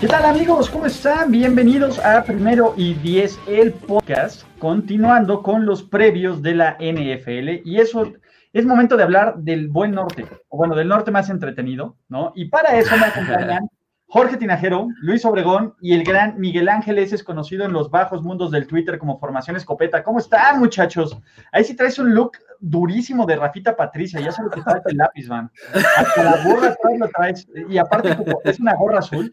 ¿Qué tal amigos? ¿Cómo están? Bienvenidos a Primero y Diez, el podcast, continuando con los previos de la NFL. Y eso es momento de hablar del buen norte, o bueno, del norte más entretenido, ¿no? Y para eso me acompañan Jorge Tinajero, Luis Obregón y el gran Miguel Ángeles, es conocido en los bajos mundos del Twitter como Formación Escopeta. ¿Cómo están, muchachos? Ahí sí traes un look durísimo de Rafita Patricia, ya sabes que traes el lápiz, man. Hasta la gorra atrás lo traes, y aparte como es una gorra azul.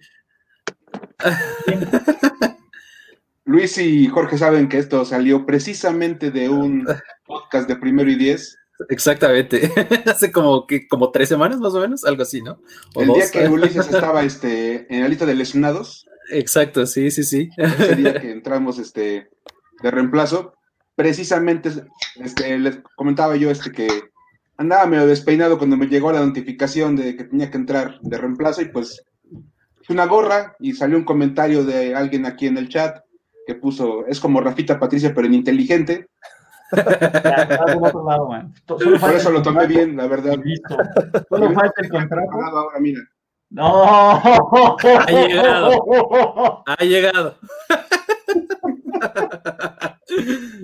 Luis y Jorge saben que esto salió precisamente de un podcast de primero y diez. Exactamente. Hace como que como tres semanas más o menos, algo así, ¿no? el día que Ulises estaba este, en la lista de lesionados. Exacto, sí, sí, sí. Ese día que entramos este, de reemplazo, precisamente este, les comentaba yo este, que andaba medio despeinado cuando me llegó la notificación de que tenía que entrar de reemplazo y pues una gorra y salió un comentario de alguien aquí en el chat que puso, es como Rafita Patricia, pero en inteligente. Por eso lo tomé bien, la verdad. Solo falta el contrato. Ahora, mira. No. Ha llegado. Ha llegado.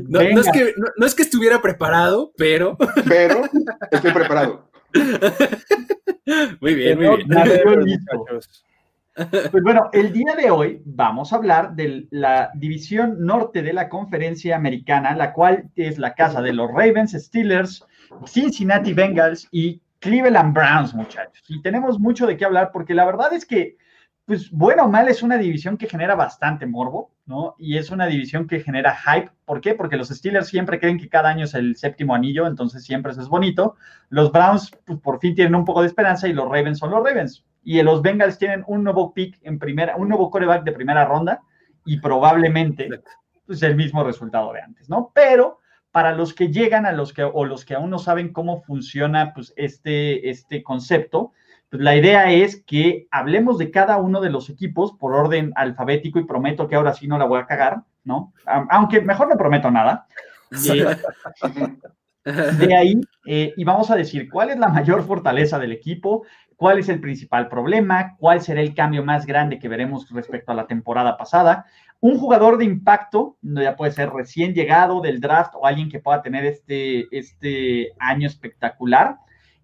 No, no, es que, no, no, es que, estuviera preparado, pero. Pero estoy preparado. Muy bien, muy bien. Pues bueno, el día de hoy vamos a hablar de la división norte de la conferencia americana, la cual es la casa de los Ravens, Steelers, Cincinnati Bengals y Cleveland Browns, muchachos. Y tenemos mucho de qué hablar porque la verdad es que, pues bueno o mal, es una división que genera bastante morbo, ¿no? Y es una división que genera hype. ¿Por qué? Porque los Steelers siempre creen que cada año es el séptimo anillo, entonces siempre eso es bonito. Los Browns, pues, por fin tienen un poco de esperanza y los Ravens son los Ravens y los Bengals tienen un nuevo pick en primera, un nuevo coreback de primera ronda y probablemente pues, el mismo resultado de antes, ¿no? Pero para los que llegan a los que o los que aún no saben cómo funciona pues este este concepto, pues la idea es que hablemos de cada uno de los equipos por orden alfabético y prometo que ahora sí no la voy a cagar, ¿no? Aunque mejor no prometo nada. de ahí, eh, y vamos a decir cuál es la mayor fortaleza del equipo, cuál es el principal problema, cuál será el cambio más grande que veremos respecto a la temporada pasada. Un jugador de impacto, ya puede ser recién llegado del draft o alguien que pueda tener este, este año espectacular.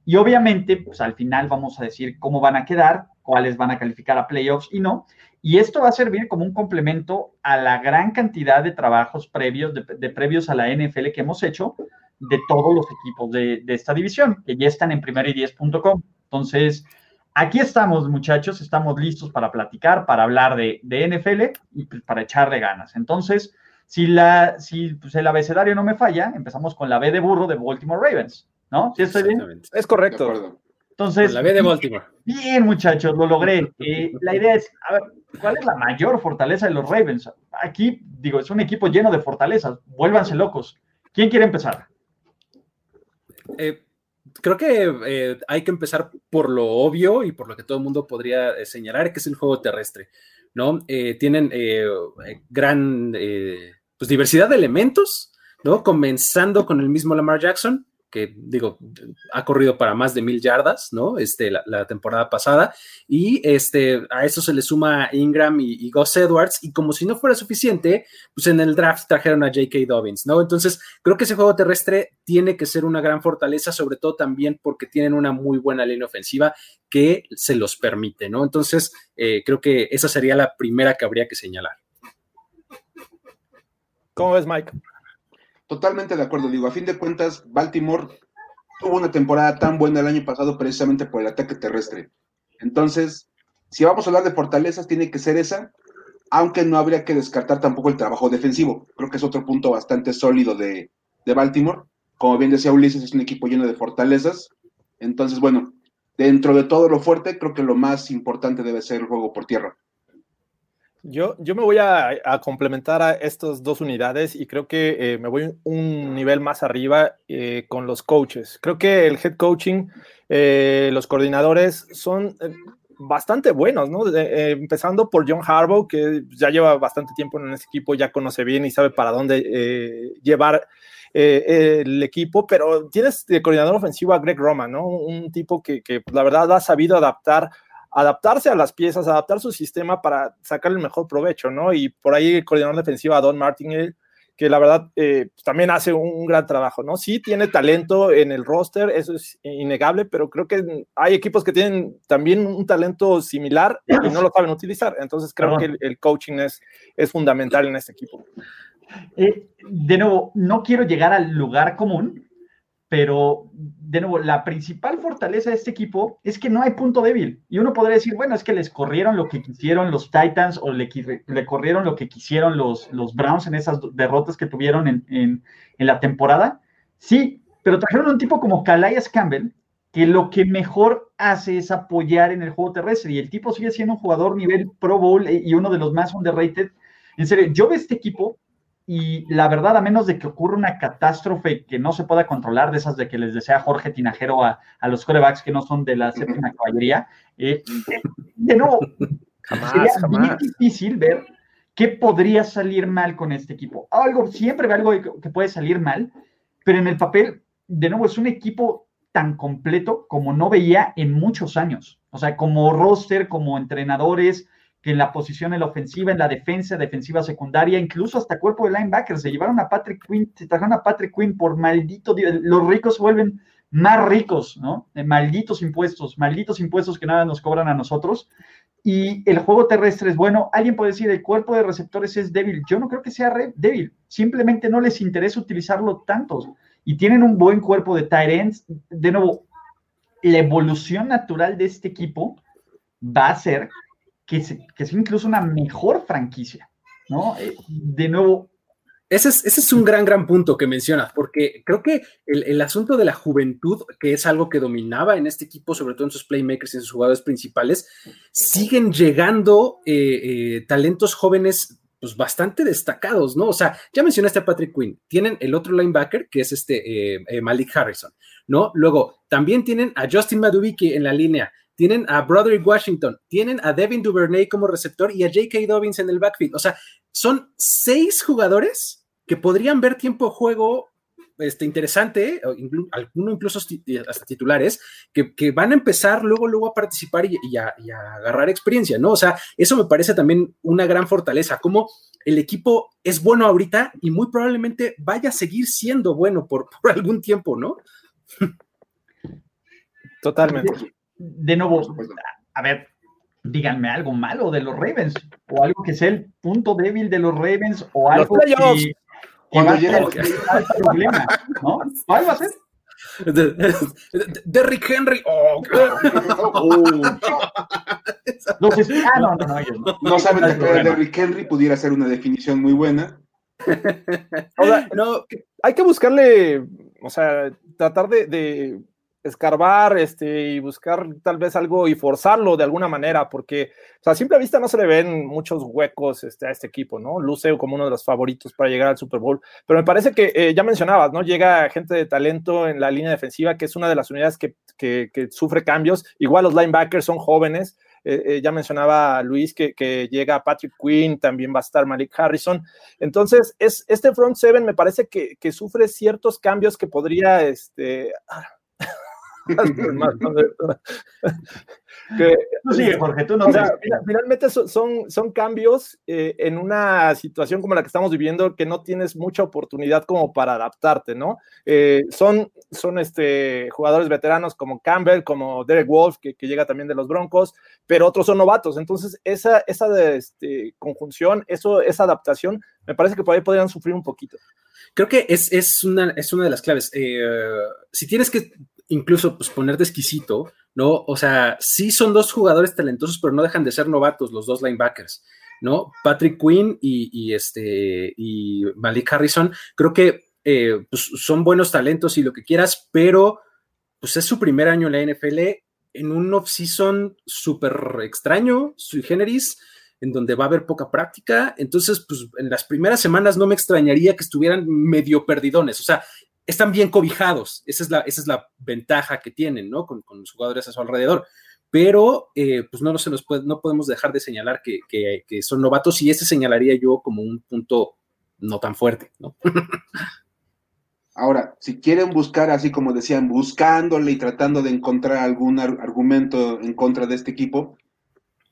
Y obviamente, pues al final vamos a decir cómo van a quedar, cuáles van a calificar a playoffs y no. Y esto va a servir como un complemento a la gran cantidad de trabajos previos, de, previos a la NFL que hemos hecho de todos los equipos de, de esta división, que ya están en primero y 10.com. Entonces, aquí estamos, muchachos, estamos listos para platicar, para hablar de, NFL y pues, para echarle ganas. Entonces, si, la, si pues, el abecedario no me falla, empezamos con la B de burro de Baltimore Ravens, ¿no? ¿Sí estoy bien? Es correcto. Entonces, la B de Baltimore. Bien, muchachos, lo logré. Eh, la idea es, a ver, ¿cuál es la mayor fortaleza de los Ravens? Aquí, digo, es un equipo lleno de fortalezas. Vuélvanse locos. ¿Quién quiere empezar? Eh, creo que eh, hay que empezar por lo obvio y por lo que todo el mundo podría eh, señalar, que es el juego terrestre, ¿no? Eh, tienen gran pues, diversidad de elementos, ¿no? Comenzando con el mismo Lamar Jackson, que digo, ha corrido para más de mil yardas, ¿no? Este, la, temporada pasada. Y este, a eso se le suma Ingram y, y, Gus Edwards. Y como si no fuera suficiente, pues en el draft trajeron a J.K. Dobbins, ¿no? Entonces, creo que ese juego terrestre tiene que ser una gran fortaleza, sobre todo también porque tienen una muy buena línea ofensiva que se los permite, ¿no? Entonces, eh, creo que esa sería la primera que habría que señalar. ¿Cómo ves, Mike? Totalmente de acuerdo, digo, a fin de cuentas, Baltimore tuvo una temporada tan buena el año pasado precisamente por el ataque terrestre. Entonces, si vamos a hablar de fortalezas, tiene que ser esa, aunque no habría que descartar tampoco el trabajo defensivo. Creo que es otro punto bastante sólido de, de Baltimore. Como bien decía Ulises, es un equipo lleno de fortalezas. Entonces, bueno, dentro de todo lo fuerte, creo que lo más importante debe ser el juego por tierra. Yo, yo me voy a, complementar a estas dos unidades y creo que eh, me voy un nivel más arriba eh, con los coaches. Creo que el head coaching, eh, los coordinadores son bastante buenos, ¿no? empezando por John Harbaugh, que ya lleva bastante tiempo en ese equipo, ya conoce bien y sabe para dónde llevar el equipo, pero tienes de coordinador ofensivo a Greg Roman, ¿no? Un tipo que, que la verdad ha sabido adaptar adaptarse a las piezas, adaptar su sistema para sacar el mejor provecho, ¿no? Y por ahí el coordinador defensivo, Don Martin, que la verdad eh, pues, también hace un, gran trabajo, ¿no? Sí tiene talento en el roster, eso es innegable, pero creo que hay equipos que tienen también un talento similar y no lo saben utilizar. Entonces creo que el, coaching es, es fundamental en este equipo. Eh, de nuevo, no quiero llegar al lugar común, pero de nuevo, la principal fortaleza de este equipo es que no hay punto débil. Y uno podría decir, bueno, es que les corrieron lo que quisieron los Titans o le, corrieron lo que quisieron los, los Browns en esas derrotas que tuvieron en, en, en, la temporada. Sí, pero trajeron un tipo como Calais Campbell, que lo que mejor hace es apoyar en el juego terrestre. Y el tipo sigue siendo un jugador nivel Pro Bowl y uno de los más underrated. En serio, yo veo este equipo y la verdad, a menos de que ocurra una catástrofe que no se pueda controlar, de esas de que les desea Jorge Tinajero a, los corebacks que no son de la séptima caballería, eh, de nuevo, sería muy difícil ver qué podría salir mal con este equipo. Algo, siempre ve algo que puede salir mal, pero en el papel, de nuevo, es un equipo tan completo como no veía en muchos años. O sea, como roster, como entrenadores, que en la posición en la ofensiva, en la defensa, defensiva secundaria, incluso hasta cuerpo de linebackers, se llevaron a Patrick Quinn, se trajeron a Patrick Quinn por maldito, los ricos vuelven más ricos, ¿no? Malditos impuestos, malditos impuestos que nada nos cobran a nosotros. Y el juego terrestre es bueno. Alguien puede decir, el cuerpo de receptores es débil. Yo no creo que sea débil. Simplemente no les interesa utilizarlo tantos. Y tienen un buen cuerpo de tight ends. De nuevo, la evolución natural de este equipo va a ser que, es incluso una mejor franquicia, ¿no? Eh, de nuevo. Ese es, un gran, gran punto que mencionas, porque creo que el, asunto de la juventud, que es algo que dominaba en este equipo, sobre todo en sus playmakers y en sus jugadores principales, siguen llegando eh, eh, talentos jóvenes pues bastante destacados, ¿no? O sea, ya mencionaste a Patrick Quinn, tienen el otro linebacker que es este Malik Harrison, ¿no? Luego, también tienen a Justin Madubiki en la línea, tienen a Broderick Washington, tienen a Devin Duvernay como receptor y a J.K. Dobbins en el backfield. O sea, son seis jugadores que podrían ver tiempo de juego este, interesante, algunos incluso hasta titulares, que, van a empezar luego, luego a participar y, a, agarrar experiencia, ¿no? O sea, eso me parece también una gran fortaleza, como el equipo es bueno ahorita y muy probablemente vaya a seguir siendo bueno por, por algún tiempo, ¿no? Totalmente de nuevo, a ver, díganme algo malo de los Ravens o algo que sea el punto débil de los Ravens o algo que, que Cuando llega el problema, ¿no? ¿Cuál va a ser? Derrick Henry. Oh, no, no, no, no, saben que Derrick Henry pudiera ser una definición muy buena. no, hay que buscarle, o sea, tratar de escarbar este, y buscar tal vez algo y forzarlo de alguna manera, porque o sea, a simple vista no se le ven muchos huecos este, a este equipo, ¿no? Luce como uno de los favoritos para llegar al Super Bowl, pero me parece que eh, ya mencionabas, ¿no? Llega gente de talento en la línea defensiva, que es una de las unidades que, que, sufre cambios, igual los linebackers son jóvenes, eh, eh, ya mencionaba Luis que, que, llega Patrick Quinn, también va a estar Malik Harrison. Entonces, es, este front seven me parece que, que sufre ciertos cambios que podría, este, Finalmente son, son cambios eh, en una situación como la que estamos viviendo que no tienes mucha oportunidad como para adaptarte, ¿no? Eh, son son este, jugadores veteranos como Campbell, como Derek Wolf, que, llega también de los Broncos, pero otros son novatos. Entonces, esa, esa de, este, conjunción, eso, esa adaptación, me parece que por ahí podrían sufrir un poquito. Creo que es, es, una, es una de las claves. Eh, si tienes que incluso pues ponerte exquisito, ¿no? O sea, sí son dos jugadores talentosos, pero no dejan de ser novatos los dos linebackers, ¿no? Patrick Quinn y, este, y Malik Harrison, creo que eh, pues, son buenos talentos y lo que quieras, pero pues es su primer año en la NFL en un off-season súper extraño, sui generis, en donde va a haber poca práctica. Entonces, pues en las primeras semanas no me extrañaría que estuvieran medio perdidones. O sea, están bien cobijados. Esa es la, esa es la ventaja que tienen, ¿no? Con, los jugadores a su alrededor. Pero, eh, pues no, se nos puede, no podemos dejar de señalar que, que son novatos y ese señalaría yo como un punto no tan fuerte, ¿no? Ahora, si quieren buscar, así como decían, buscándole y tratando de encontrar algún argumento en contra de este equipo,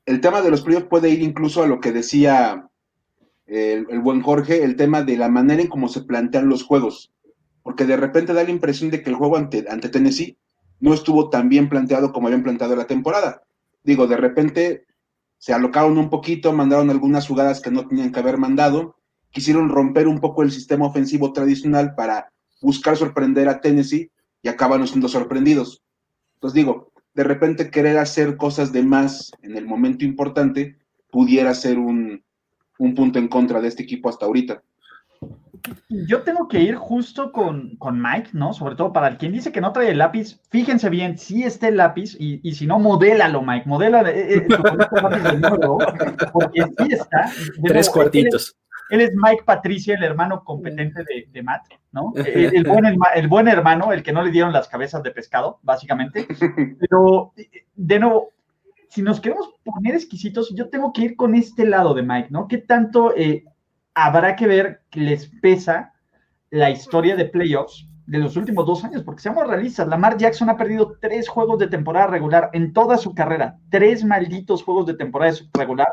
el tema de los playoffs puede ir incluso a lo que decía el, buen Jorge, el tema de la manera en cómo se plantean los juegos. Porque de repente da la impresión de que el juego ante, Tennessee no estuvo tan bien planteado como habían planteado la temporada. Digo, de repente se alocaron un poquito, mandaron algunas jugadas que no tenían que haber mandado, quisieron romper un poco el sistema ofensivo tradicional para buscar sorprender a Tennessee y acaban siendo sorprendidos. Entonces digo, de repente querer hacer cosas de más en el momento importante pudiera ser un, punto en contra de este equipo hasta ahorita. Yo tengo que ir justo con, Mike, ¿no? Sobre todo para quien dice que no trae el lápiz, fíjense bien, si está el lápiz y, si no, modélalo, Mike, modélalo. Eh, eh, porque sí está. Tres cuartitos. Él es Mike Patricia, el hermano competente de, Matt, ¿no? El, buen, hermano, el que no le dieron las cabezas de pescado, básicamente. Pero, de nuevo, si nos queremos poner exquisitos, yo tengo que ir con este lado de Mike, ¿no? ¿Qué tanto eh, habrá que ver que les pesa la historia de playoffs de los últimos dos años? Porque seamos realistas, Lamar Jackson ha perdido tres juegos de temporada regular en toda su carrera, tres malditos juegos de temporada regular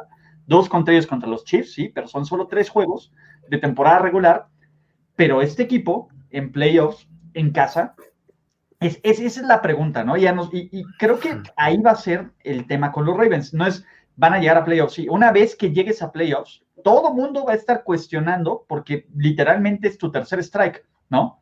dos contra ellos contra los Chiefs, sí, pero son solo tres juegos de temporada regular. Pero este equipo en playoffs, en casa, es, esa es la pregunta, ¿no? Ya nos, y, creo que ahí va a ser el tema con los Ravens. No es, van a llegar a playoffs, sí. Una vez que llegues a playoffs, todo mundo va a estar cuestionando porque literalmente es tu tercer strike, ¿no?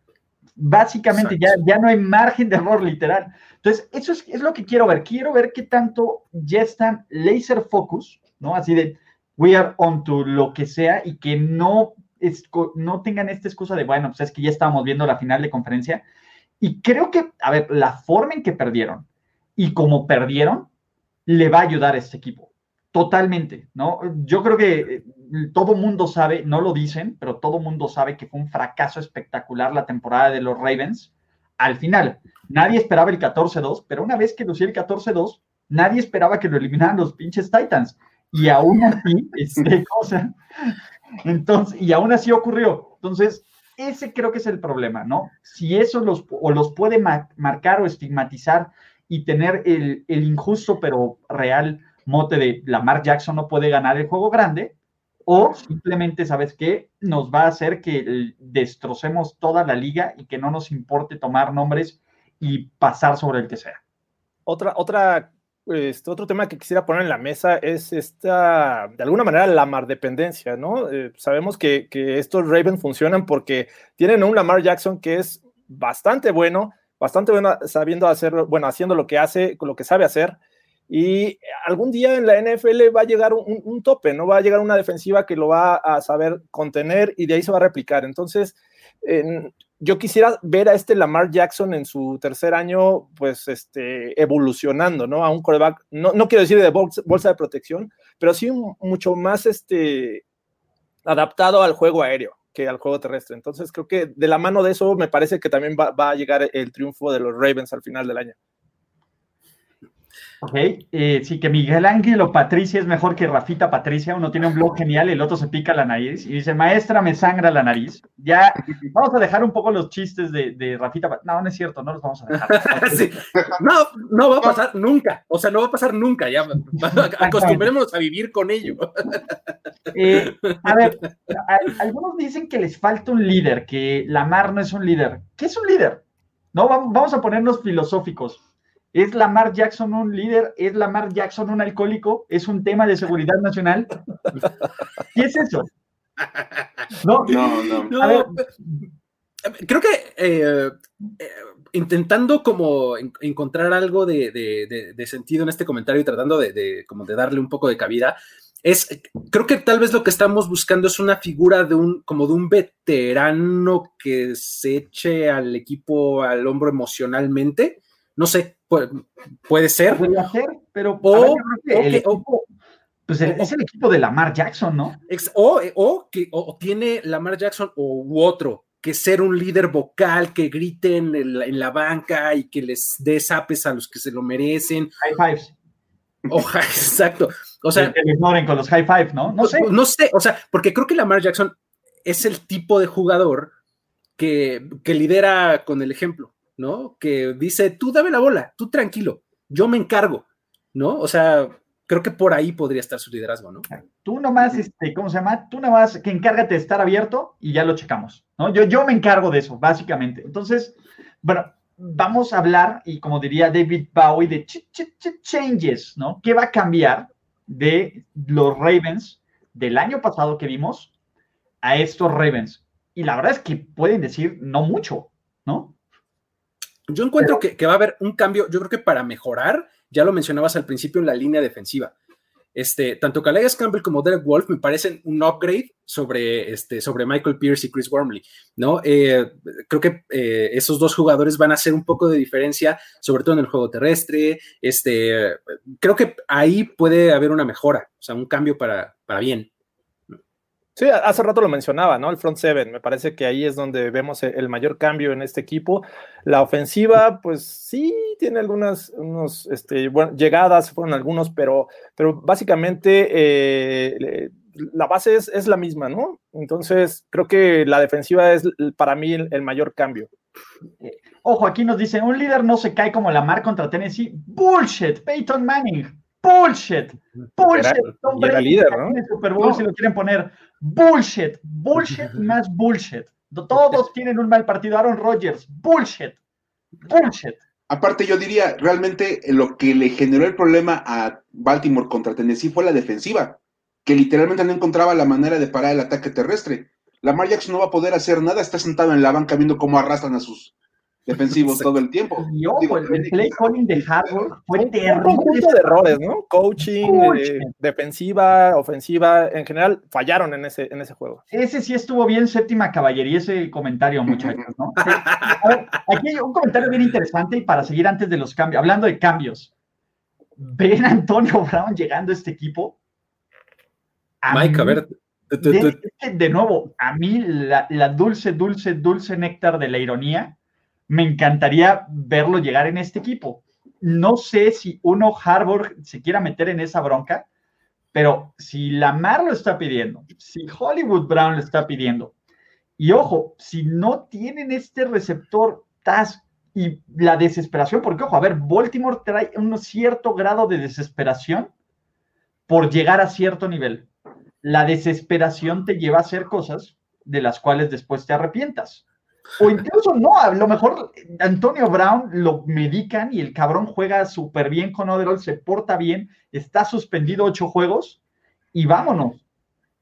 Básicamente ya, ya no hay margen de error literal. Entonces, eso es, es, lo que quiero ver. Quiero ver qué tanto ya están laser focus ¿no? Así de, we are on to lo que sea y que no, es, no tengan esta excusa de, bueno, pues es que ya estábamos viendo la final de conferencia. Y creo que, a ver, la forma en que perdieron y cómo perdieron, le va a ayudar a este equipo. Totalmente, ¿no? Yo creo que eh, todo mundo sabe, no lo dicen, pero todo mundo sabe que fue un fracaso espectacular la temporada de los Ravens. Al final, nadie esperaba el 14-2, pero una vez que lució el 14-2, nadie esperaba que lo eliminaran los pinches Titans y aún así, este, entonces, y aún así ocurrió. Entonces, ese creo que es el problema, ¿no? Si eso los, o los puede marcar o estigmatizar y tener el, injusto pero real mote de Lamar Jackson no puede ganar el juego grande, o simplemente, ¿sabes qué? Nos va a hacer que destrocemos toda la liga y que no nos importe tomar nombres y pasar sobre el que sea. Otra, otra este, otro tema que quisiera poner en la mesa es esta, de alguna manera, la Lamar dependencia, ¿no? Eh, sabemos que, estos Ravens funcionan porque tienen un Lamar Jackson que es bastante bueno, bastante bueno sabiendo hacer, bueno, haciendo lo que hace, lo que sabe hacer. Y algún día en la NFL va a llegar un, tope, ¿no? Va a llegar una defensiva que lo va a saber contener y de ahí se va a replicar. Entonces, yo quisiera ver a este Lamar Jackson en su tercer año, pues, este, evolucionando, ¿no? A un coreback, no, no quiero decir de bolsa, de protección, pero sí mucho más, este, adaptado al juego aéreo que al juego terrestre. Entonces, creo que de la mano de eso me parece que también va a llegar el triunfo de los Ravens al final del año. Ok, eh, sí, que Miguel Ángel Patricia es mejor que Rafita Patricia. Uno tiene un blog genial, el otro se pica la nariz y dice, maestra, me sangra la nariz. Ya, vamos a dejar un poco los chistes de, de Rafita. No, no es cierto, no los vamos a dejar. No, no va a pasar nunca. O sea, no va a pasar nunca. Ya acostumbrémonos a vivir con ello. Eh, a ver, algunos dicen que les falta un líder, que Lamar no es un líder. ¿Qué es un líder? No, vamos a ponernos filosóficos. ¿Es Lamar Jackson un líder? ¿Es Lamar Jackson un alcohólico? ¿Es un tema de seguridad nacional? ¿Qué es eso? No, no, no. creo que eh, eh, intentando como encontrar algo de, sentido en este comentario y tratando de, como de darle un poco de cabida, es, creo que tal vez lo que estamos buscando es una figura de un, como de un veterano que se eche al equipo al hombro emocionalmente. No sé, puede ser. Puede ser, pero o, pues es el equipo de Lamar Jackson, ¿no? o, o, que o, tiene Lamar Jackson o, u otro, que ser un líder vocal, que griten en la, banca y que les dé zapes a los que se lo merecen. High fives. Oja, exacto. O sea, que ignoren con los high five, ¿no? No sé. No sé, o sea, porque creo que Lamar Jackson es el tipo de jugador que, que lidera con el ejemplo, ¿no? Que dice, tú dame la bola, tú tranquilo, yo me encargo, ¿no? O sea, creo que por ahí podría estar su liderazgo, ¿no? Tú nomás, este, ¿cómo se llama? Tú nomás que encárgate de estar abierto y ya lo checamos, ¿no? Yo, yo me encargo de eso, básicamente. Entonces, bueno, vamos a hablar, y como diría David Bowie, de ch ch changes, ¿no? ¿Qué va a cambiar de los Ravens del año pasado que vimos a estos Ravens? Y la verdad es que pueden decir no mucho, ¿no? Yo encuentro que, va a haber un cambio, yo creo que para mejorar, ya lo mencionabas al principio en la línea defensiva. Este, tanto Calais Campbell como Derek Wolf me parecen un upgrade sobre, este, sobre Michael Pierce y Chris Wormley, ¿no? Eh, creo que eh, esos dos jugadores van a hacer un poco de diferencia, sobre todo en el juego terrestre. Este, creo que ahí puede haber una mejora, o sea, un cambio para, para bien. Sí, hace rato lo mencionaba, ¿no? El front seven, me parece que ahí es donde vemos el mayor cambio en este equipo. La ofensiva, pues sí, tiene algunas unos, este, bueno, llegadas, fueron algunos, pero, pero básicamente eh, la base es, la misma, ¿no? Entonces, creo que la defensiva es para mí el, mayor cambio. Ojo, aquí nos dicen, un líder no se cae como la mar contra Tennessee. Bullshit, Peyton Manning. Bullshit. Bullshit. Era, líder, ¿no? Super Bowl, si lo quieren poner. Bullshit, bullshit más bullshit. Todos tienen un mal partido. Aaron Rodgers, bullshit, bullshit. Aparte, yo diría, realmente lo que le generó el problema a Baltimore contra Tennessee fue la defensiva, que literalmente no encontraba la manera de parar el ataque terrestre. Lamar Jackson no va a poder hacer nada, está sentado en la banca viendo cómo arrastran a sus defensivos todo el tiempo. Y ojo, el, play calling de Harvard fue terrible. Un conjunto de errores, ¿no? Coaching, eh, defensiva, ofensiva, en general fallaron en ese, en ese juego. Ese sí estuvo bien séptima caballería, ese comentario, muchachos, ¿no? aquí hay un comentario bien interesante y para seguir antes de los cambios, hablando de cambios. ¿Ven a Antonio Brown llegando a este equipo? Mike, a ver. De, de, nuevo, a mí la, la dulce, dulce, dulce néctar de la ironía me encantaría verlo llegar en este equipo. No sé si uno Harvard se quiera meter en esa bronca, pero si Lamar lo está pidiendo, si Hollywood Brown lo está pidiendo, y ojo, si no tienen este receptor TAS y la desesperación, porque ojo, a ver, Baltimore trae un cierto grado de desesperación por llegar a cierto nivel. La desesperación te lleva a hacer cosas de las cuales después te arrepientas. O incluso no, a lo mejor Antonio Brown lo medican y el cabrón juega súper bien con Oderol, se porta bien, está suspendido ocho juegos y vámonos.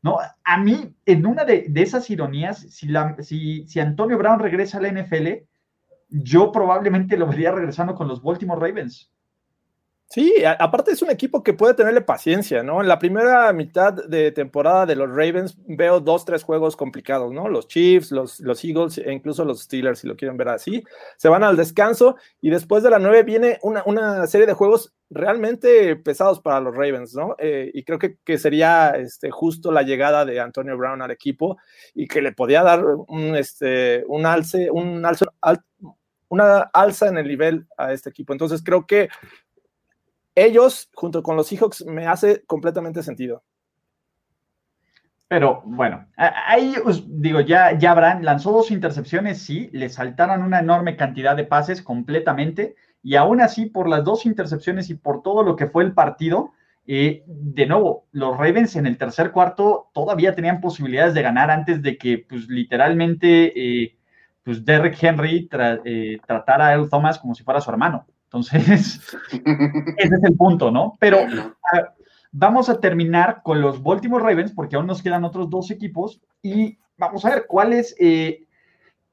¿no? A mí, en una de, esas ironías, si, la, si, si Antonio Brown regresa a la NFL, yo probablemente lo vería regresando con los Baltimore Ravens. Sí, aparte es un equipo que puede tenerle paciencia, ¿no? En la primera mitad de temporada de los Ravens veo dos, tres juegos complicados, ¿no? Los Chiefs, los, los Eagles e incluso los Steelers, si lo quieren ver así, se van al descanso y después de la nueve viene una, serie de juegos realmente pesados para los Ravens, ¿no? Eh, y creo que, sería este, justo la llegada de Antonio Brown al equipo y que le podía dar un, este, un alce, un alce, una alza en el nivel a este equipo. Entonces creo que ellos, junto con los Seahawks, me hace completamente sentido. Pero bueno, ahí os digo, ya, ya habrán, lanzó dos intercepciones, sí, le saltaron una enorme cantidad de pases completamente, y aún así, por las dos intercepciones y por todo lo que fue el partido, eh, de nuevo, los Ravens en el tercer cuarto todavía tenían posibilidades de ganar antes de que, pues literalmente, eh, pues Derrick Henry eh, tratara a Earl Thomas como si fuera su hermano. Entonces, ese es el punto, ¿no? Pero vamos a terminar con los Baltimore Ravens porque aún nos quedan otros dos equipos y vamos a ver cuál es, eh,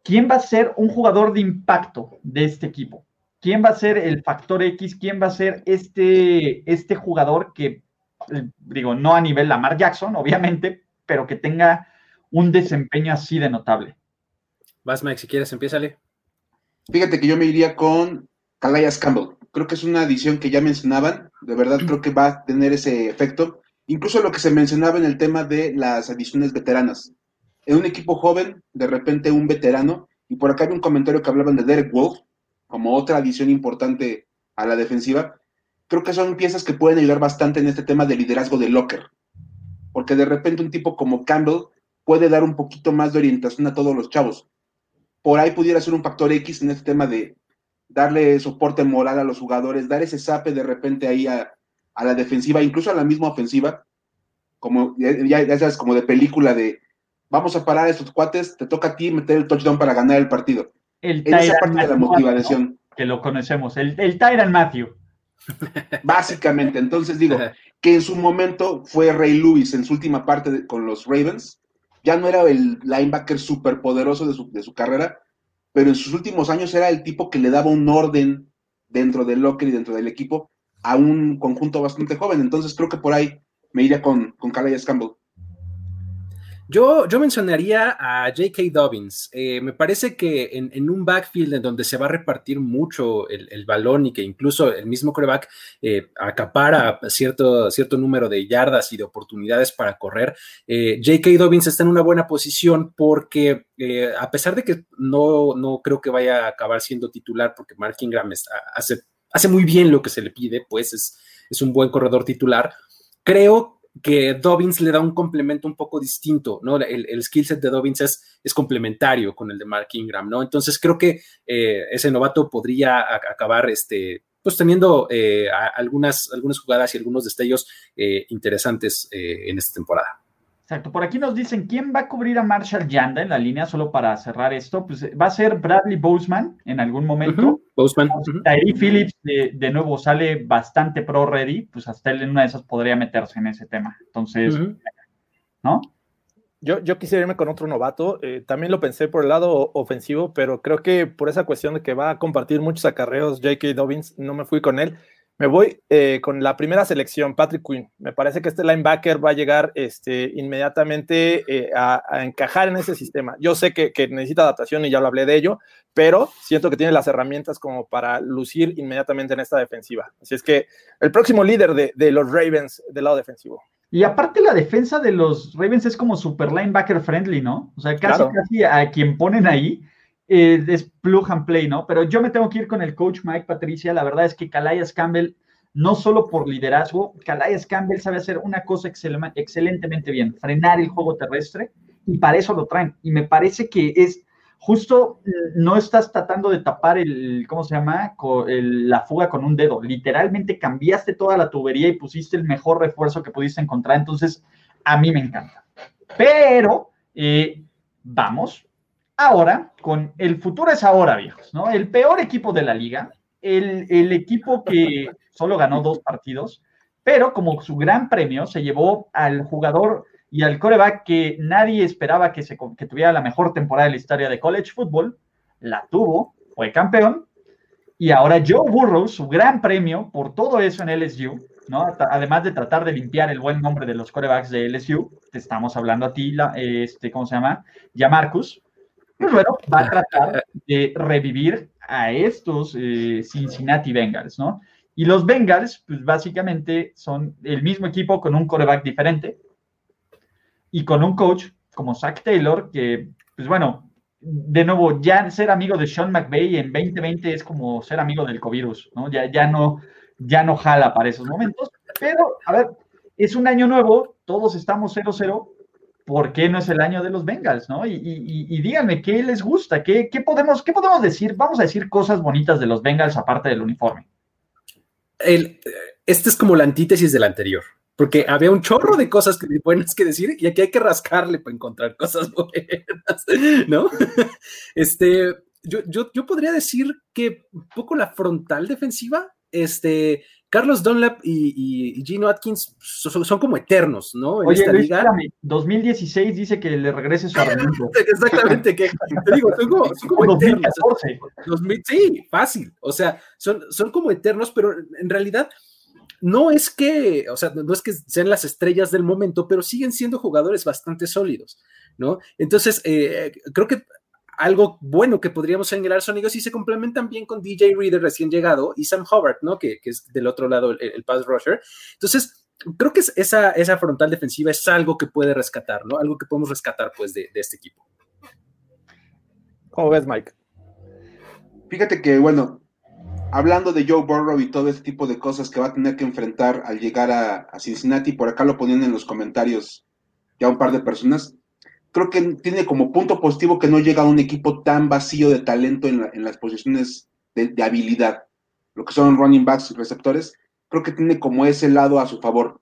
quién va a ser un jugador de impacto de este equipo. ¿Quién va a ser el factor X? ¿Quién va a ser este, este jugador que, eh, digo, no a nivel Lamar Jackson, obviamente, pero que tenga un desempeño así de notable? Vas, Mike, si quieres, empiézale. Fíjate que yo me iría con Calais Campbell. creo que es una adición que ya mencionaban, de verdad creo que va a tener ese efecto. Incluso lo que se mencionaba en el tema de las adiciones veteranas. En un equipo joven, de repente un veterano, y por acá hay un comentario que hablaban de Derek Wolf, como otra adición importante a la defensiva. Creo que son piezas que pueden ayudar bastante en este tema de liderazgo de Locker. Porque de repente un tipo como Campbell puede dar un poquito más de orientación a todos los chavos. Por ahí pudiera ser un factor X en este tema de darle soporte moral a los jugadores, dar ese sape de repente ahí a, la defensiva, incluso a la misma ofensiva, como ya, ya, sabes, como de película de vamos a parar a estos cuates, te toca a ti meter el touchdown para ganar el partido. El en esa parte de la motivación. Que lo conocemos, el, el Tyran Matthew. Básicamente, entonces digo que en su momento fue Ray Lewis en su última parte con los Ravens, ya no era el linebacker superpoderoso de su, de su carrera, pero en sus últimos años era el tipo que le daba un orden dentro del locker y dentro del equipo a un conjunto bastante joven. Entonces creo que por ahí me iría con, con Calais Campbell. Yo, yo mencionaría a J.K. Dobbins. Eh, me parece que en, un backfield en donde se va a repartir mucho el, balón y que incluso el mismo coreback eh, acapara cierto, cierto número de yardas y de oportunidades para correr, eh, J.K. Dobbins está en una buena posición porque a pesar de que no, no creo que vaya a acabar siendo titular porque Mark Ingram hace, hace muy bien lo que se le pide, pues es, es un buen corredor titular, creo que Dobbins le da un complemento un poco distinto, ¿no? El, el skill set de Dobbins es, es, complementario con el de Mark Ingram, ¿no? Entonces creo que eh, ese novato podría acabar, este, pues teniendo eh, algunas, algunas jugadas y algunos destellos eh, interesantes en esta temporada. Exacto. Por aquí nos dicen, ¿quién va a cubrir a Marshall Yanda en la línea? Solo para cerrar esto, pues va a ser Bradley Boseman en algún momento. Boseman. Phillips de, nuevo sale bastante pro ready, pues hasta él en una de esas podría meterse en ese tema. Entonces, ¿no? Yo, yo quisiera irme con otro novato. Eh, también lo pensé por el lado ofensivo, pero creo que por esa cuestión de que va a compartir muchos acarreos J.K. Dobbins, no me fui con él. Me voy eh, con la primera selección, Patrick Quinn. Me parece que este linebacker va a llegar este, inmediatamente eh, a, encajar en ese sistema. Yo sé que, necesita adaptación y ya lo hablé de ello, pero siento que tiene las herramientas como para lucir inmediatamente en esta defensiva. Así es que el próximo líder de, los Ravens del lado defensivo. Y aparte la defensa de los Ravens es como super linebacker friendly, ¿no? O sea, casi, casi a quien ponen ahí eh, es plug and play, ¿no? Pero yo me tengo que ir con el coach Mike Patricia. La verdad es que Calais Campbell, no solo por liderazgo, Calais Campbell sabe hacer una cosa excelentemente bien, frenar el juego terrestre, y para eso lo traen. Y me parece que es justo, no estás tratando de tapar el, ¿cómo se llama? la fuga con un dedo. Literalmente cambiaste toda la tubería y pusiste el mejor refuerzo que pudiste encontrar. Entonces, a mí me encanta. Pero, eh, vamos ahora con el futuro es ahora, viejos, ¿no? El peor equipo de la liga, el, equipo que solo ganó dos partidos, pero como su gran premio se llevó al jugador y al coreback que nadie esperaba que, se, que tuviera la mejor temporada de la historia de college football, la tuvo, fue campeón, y ahora Joe Burrow, su gran premio por todo eso en LSU, ¿no? Además de tratar de limpiar el buen nombre de los corebacks de LSU, te estamos hablando a ti, este, ¿cómo se llama? Ya Marcus, pues bueno, va a tratar de revivir a estos eh, Cincinnati Bengals, ¿no? Y los Bengals, pues básicamente son el mismo equipo con un coreback diferente y con un coach como Zach Taylor, que, pues bueno, de nuevo, ya ser amigo de Sean McVay en 2020 es como ser amigo del covirus, ¿no? Ya, ya no, ya no jala para esos momentos, pero, a ver, es un año nuevo, todos estamos 0-0, ¿por qué no es el año de los Bengals? ¿no? Y, díganme, ¿qué les gusta? ¿Qué, podemos, ¿Qué podemos decir? Vamos a decir cosas bonitas de los Bengals aparte del uniforme. El, este es como la antítesis del anterior, porque había un chorro de cosas buenas que decir y aquí hay que rascarle para encontrar cosas buenas, ¿no? Este, yo, yo, yo podría decir que un poco la frontal defensiva, este, Carlos Dunlap y, Gino Atkins son, como eternos, ¿no? En Oye, esta liga. 2016 dice que le regrese su argumento. Exactamente, que te digo, son como, son como eternos. 2014. sí, fácil. O sea, son, son como eternos, pero en realidad no es que, o sea, no es que sean las estrellas del momento, pero siguen siendo jugadores bastante sólidos, ¿no? Entonces, eh, creo que algo bueno que podríamos señalar son ellos y se complementan bien con DJ Reader recién llegado y Sam Hubbard, ¿no? Que, es del otro lado el, pass rusher. Entonces, creo que esa, esa frontal defensiva es algo que puede rescatar, ¿no? Algo que podemos rescatar, pues, de, este equipo. ¿Cómo ves, Mike? Fíjate que, bueno, hablando de Joe Burrow y todo este tipo de cosas que va a tener que enfrentar al llegar a, a Cincinnati, por acá lo ponían en los comentarios ya un par de personas creo que tiene como punto positivo que no llega a un equipo tan vacío de talento en, las posiciones de, habilidad, lo que son running backs y receptores, creo que tiene como ese lado a su favor.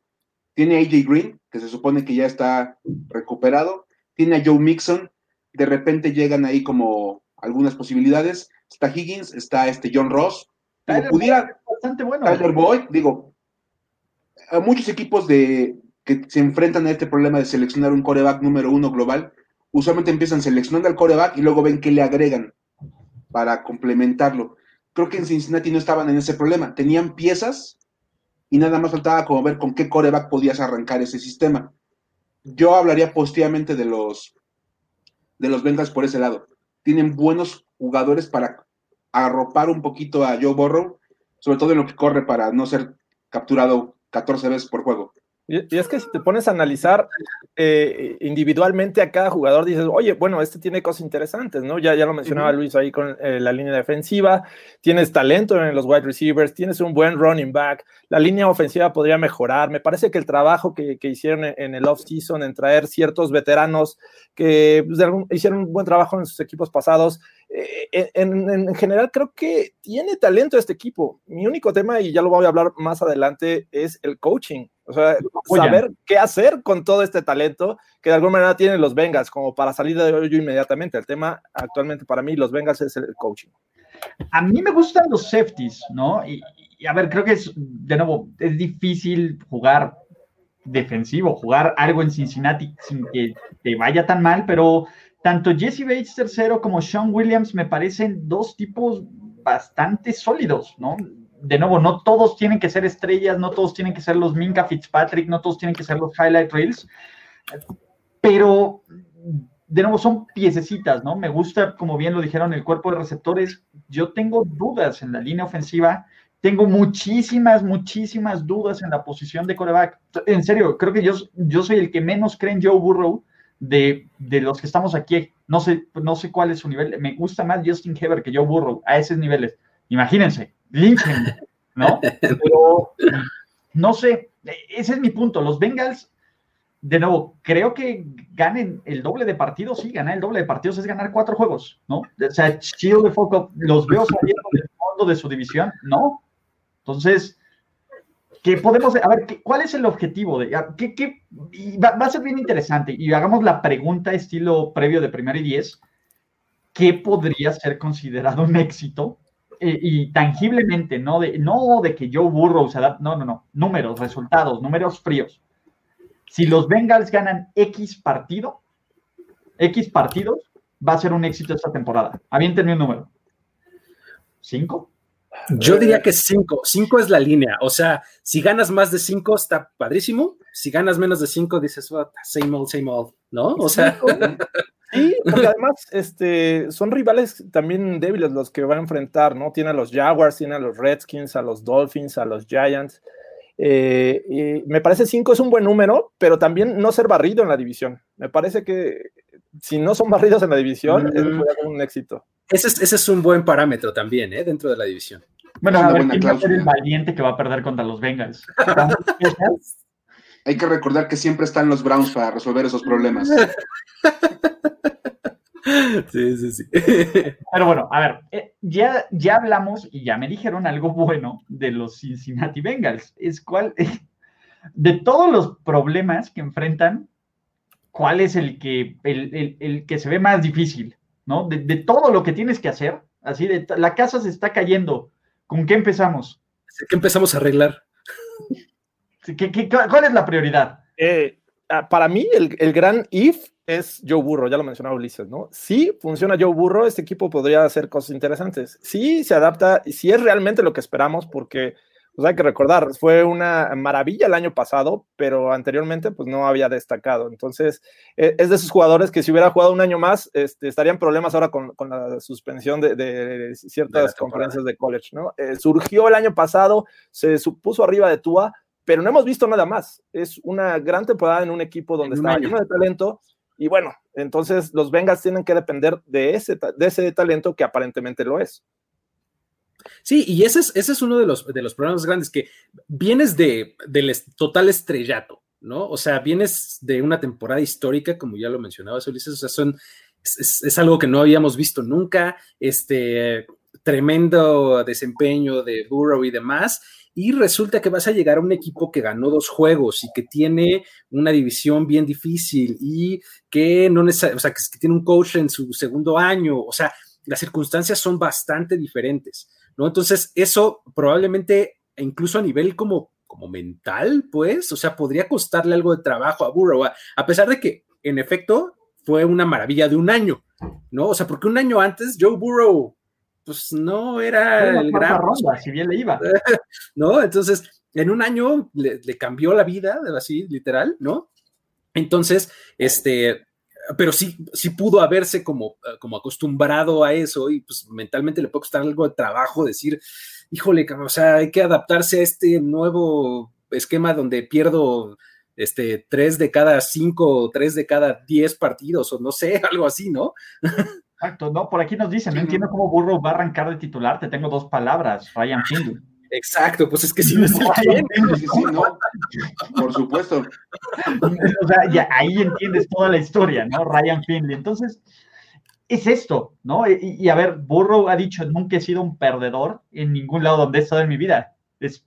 Tiene a AJ Green, que se supone que ya está recuperado, tiene a Joe Mixon, de repente llegan ahí como algunas posibilidades, está Higgins, está este John Ross, Tyler pudiera, bastante bueno. Tyler Boyd, digo, a muchos equipos de, que se enfrentan a este problema de seleccionar un coreback número uno global, usualmente empiezan seleccionando al coreback y luego ven qué le agregan para complementarlo. Creo que en Cincinnati no estaban en ese problema, tenían piezas y nada más faltaba como ver con qué coreback podías arrancar ese sistema. Yo hablaría positivamente de los de los Bengals por ese lado. Tienen buenos jugadores para arropar un poquito a Joe Burrow, sobre todo en lo que corre para no ser capturado 14 veces por juego. Y, es que si te pones a analizar eh, individualmente a cada jugador, dices, oye, bueno, este tiene cosas interesantes, ¿no? Ya, ya lo mencionaba Luis ahí con eh, la línea defensiva, tienes talento en los wide receivers, tienes un buen running back, la línea ofensiva podría mejorar. Me parece que el trabajo que, hicieron en, el off-season, en traer ciertos veteranos que pues, hicieron un buen trabajo en sus equipos pasados, eh, en, en, general creo que tiene talento este equipo. Mi único tema, y ya lo voy a hablar más adelante, es el coaching o sea, saber qué hacer con todo este talento que de alguna manera tienen los Bengals, como para salir de ello inmediatamente. El tema actualmente para mí, los Bengals es el coaching. A mí me gustan los safeties, ¿no? Y, a ver, creo que es, de nuevo, es difícil jugar defensivo, jugar algo en Cincinnati sin que te vaya tan mal, pero tanto Jesse Bates tercero como Sean Williams me parecen dos tipos bastante sólidos, ¿no? De nuevo, no todos tienen que ser estrellas, no todos tienen que ser los Minka Fitzpatrick, no todos tienen que ser los Highlight Reels, pero de nuevo son piececitas, ¿no? Me gusta, como bien lo dijeron, el cuerpo de receptores. Yo tengo dudas en la línea ofensiva, tengo muchísimas, muchísimas dudas en la posición de coreback. En serio, creo que yo, yo soy el que menos cree en Joe Burrow de, los que estamos aquí. No sé, no sé cuál es su nivel. Me gusta más Justin Heber que Joe Burrow a esos niveles. Imagínense, linchen, ¿no? Pero no sé, ese es mi punto. Los Bengals, de nuevo, creo que ganen el doble de partidos, sí, ganar el doble de partidos es ganar cuatro juegos, ¿no? O sea, chido de foco, los veo saliendo del fondo de su división, ¿no? Entonces, ¿qué podemos, a ver, ¿cuál es el objetivo? De, ¿qué, qué, va, va, a ser bien interesante y hagamos la pregunta estilo previo de primero y diez. ¿Qué podría ser considerado un éxito y tangiblemente, no de, no de que Joe Burrow se adapte, no, no, no, números, resultados, números fríos. Si los Bengals ganan X partido, X partidos, va a ser un éxito esta temporada. Aviéntenme un número. ¿Cinco? Yo diría que cinco. Cinco es la línea. O sea, si ganas más de cinco, está padrísimo. Si ganas menos de cinco, dices, same old, same old, ¿no? O sea. Sí, porque además este, son rivales también débiles los que van a enfrentar, ¿no? Tiene a los Jaguars, tiene a los Redskins, a los Dolphins, a los Giants. Eh, y me parece 5 es un buen número, pero también no ser barrido en la división. Me parece que si no son barridos en la división, es un éxito. Ese es, ese es, un buen parámetro también, ¿eh? Dentro de la división. Bueno, a ver, ¿quién va a ser el valiente que va a perder contra los Bengals? Hay que recordar que siempre están los Browns para resolver esos problemas. Sí, sí, sí. Pero bueno, a ver, eh, ya, ya hablamos y ya me dijeron algo bueno de los Cincinnati Bengals. Es cuál, de todos los problemas que enfrentan, ¿cuál es el que, el, que se ve más difícil? ¿No? De, todo lo que tienes que hacer, así de la casa se está cayendo. ¿Con qué empezamos? ¿Qué empezamos a arreglar? Cuál es la prioridad? Eh, ah, para mí, el, el gran if es Joe Burro, ya lo mencionaba Ulises, ¿no? Si funciona Joe Burro, este equipo podría hacer cosas interesantes. Si se adapta, si es realmente lo que esperamos, porque pues hay que recordar, fue una maravilla el año pasado, pero anteriormente pues no había destacado. Entonces, e, es de esos jugadores que si hubiera jugado un año más, este, estarían problemas ahora con, con la suspensión de, ciertas conferencias de college, ¿no? Eh, surgió el año pasado, se supuso arriba de Tua, pero no hemos visto nada más. Es una gran temporada en un equipo donde está lleno de talento. Y bueno, entonces los Bengals tienen que depender de ese, de ese talento que aparentemente lo es. Sí, y ese es, ese es uno de los, de los problemas grandes, que vienes de, del total estrellato, ¿no? O sea, vienes de una temporada histórica, como ya lo mencionabas, Ulises, o sea, son, es, es, algo que no habíamos visto nunca, este tremendo desempeño de Burrow y demás, y resulta que vas a llegar a un equipo que ganó dos juegos y que tiene una división bien difícil y que no o sea, que tiene un coach en su segundo año, o sea, las circunstancias son bastante diferentes. ¿no? Entonces, eso probablemente, incluso a nivel como, como mental, pues, o sea, podría costarle algo de trabajo a Burrow, a, pesar de que, en efecto, fue una maravilla de un año, ¿no? O sea, porque un año antes Joe Burrow, pues no era el gran... Ronda, si bien le iba. ¿No? Entonces, en un año le, le cambió la vida, así, literal, ¿no? Entonces, este, pero sí, sí pudo haberse como, eh, como acostumbrado a eso y pues mentalmente le puede costar algo de trabajo decir, híjole, o sea, hay que adaptarse a este nuevo esquema donde pierdo este, tres de cada cinco o tres de cada diez partidos o no sé, algo así, ¿no? Exacto, no, por aquí nos dicen, no entiendo cómo Burro va a arrancar de titular, te tengo dos palabras, Ryan Finley. Exacto, pues es que si no es el no, por supuesto. O sea, ya ahí entiendes toda la historia, ¿no? Ryan Finley. Entonces, es esto, ¿no? Y, a ver, Burrow ha dicho, nunca he sido un perdedor en ningún lado donde he estado en mi vida. Es,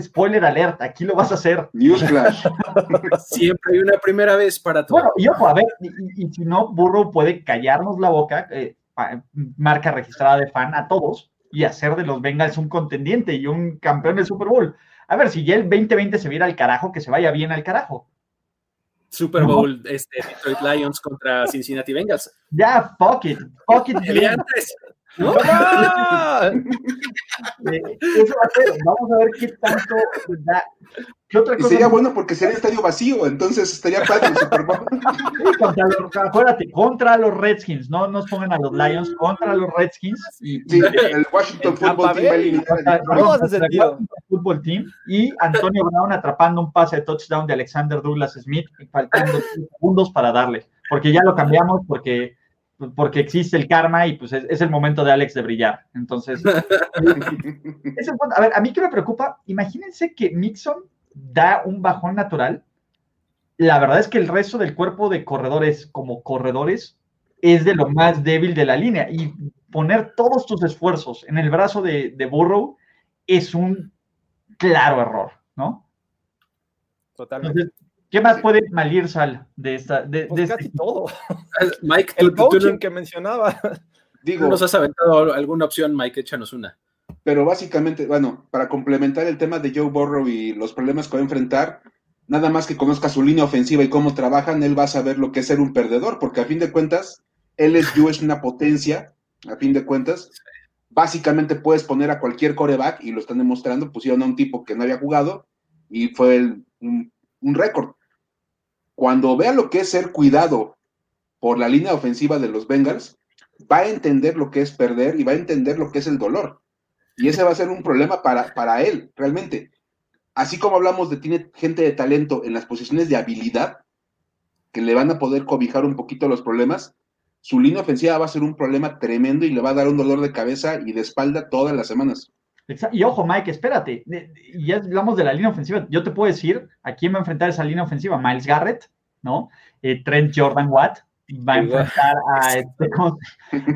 spoiler alert, aquí lo vas a hacer. Newsflash. Siempre hay una primera vez para todo. Bueno, y ojo, a ver, y, si no, Burrow puede callarnos la boca, eh, marca registrada de fan a todos, y hacer de los Bengals un contendiente y un campeón del Super Bowl. A ver, si ya el 2020 se viera al carajo, que se vaya bien al carajo. Super Bowl, este, Detroit Lions contra Cincinnati Bengals. Ya, fuck it, fuck it. ¿No? Eh, eso va a ser, vamos a ver qué tanto da. ¿Qué otra cosa? Y sería bueno porque sería estadio vacío, entonces estaría padre el Super Bowl. contra los, acuérdate, contra los Redskins, no nos pongan a los Lions, contra los Redskins. Y, sí, el Washington Football Team. Washington Football Team y Antonio Brown atrapando un pase de touchdown de Alexander Douglas Smith, faltando segundos para darle, porque ya lo cambiamos porque porque existe el karma y pues es, el momento de Alex de brillar. Entonces, a ver, a mí que me preocupa, imagínense que Mixon da un bajón natural. La verdad es que el resto del cuerpo de corredores como corredores es de lo más débil de la línea y poner todos tus esfuerzos en el brazo de, de Burrow es un claro error, ¿no? Totalmente. ¿Qué más puede malir Sal de esta? De, pues de casi este todo. Mike, el coaching que mencionaba. Digo, ¿Nos has aventado alguna opción, Mike? Échanos una. Pero básicamente, bueno, para complementar el tema de Joe Burrow y los problemas que va a enfrentar, nada más que conozca su línea ofensiva y cómo trabajan, él va a saber lo que es ser un perdedor, porque a fin de cuentas, él es es una potencia, a fin de cuentas. Básicamente puedes poner a cualquier coreback, y lo están demostrando, pusieron a un tipo que no había jugado, y fue un récord cuando vea lo que es ser cuidado por la línea ofensiva de los Bengals, va a entender lo que es perder y va a entender lo que es el dolor. Y ese va a ser un problema para, para él, realmente. Así como hablamos de tiene gente de talento en las posiciones de habilidad, que le van a poder cobijar un poquito los problemas, su línea ofensiva va a ser un problema tremendo y le va a dar un dolor de cabeza y de espalda todas las semanas. Y ojo, Mike, espérate. Ya hablamos de la línea ofensiva. Yo te puedo decir a quién va a enfrentar esa línea ofensiva. Miles Garrett, ¿no? Eh, Trent Jordan Watt va a enfrentar a este.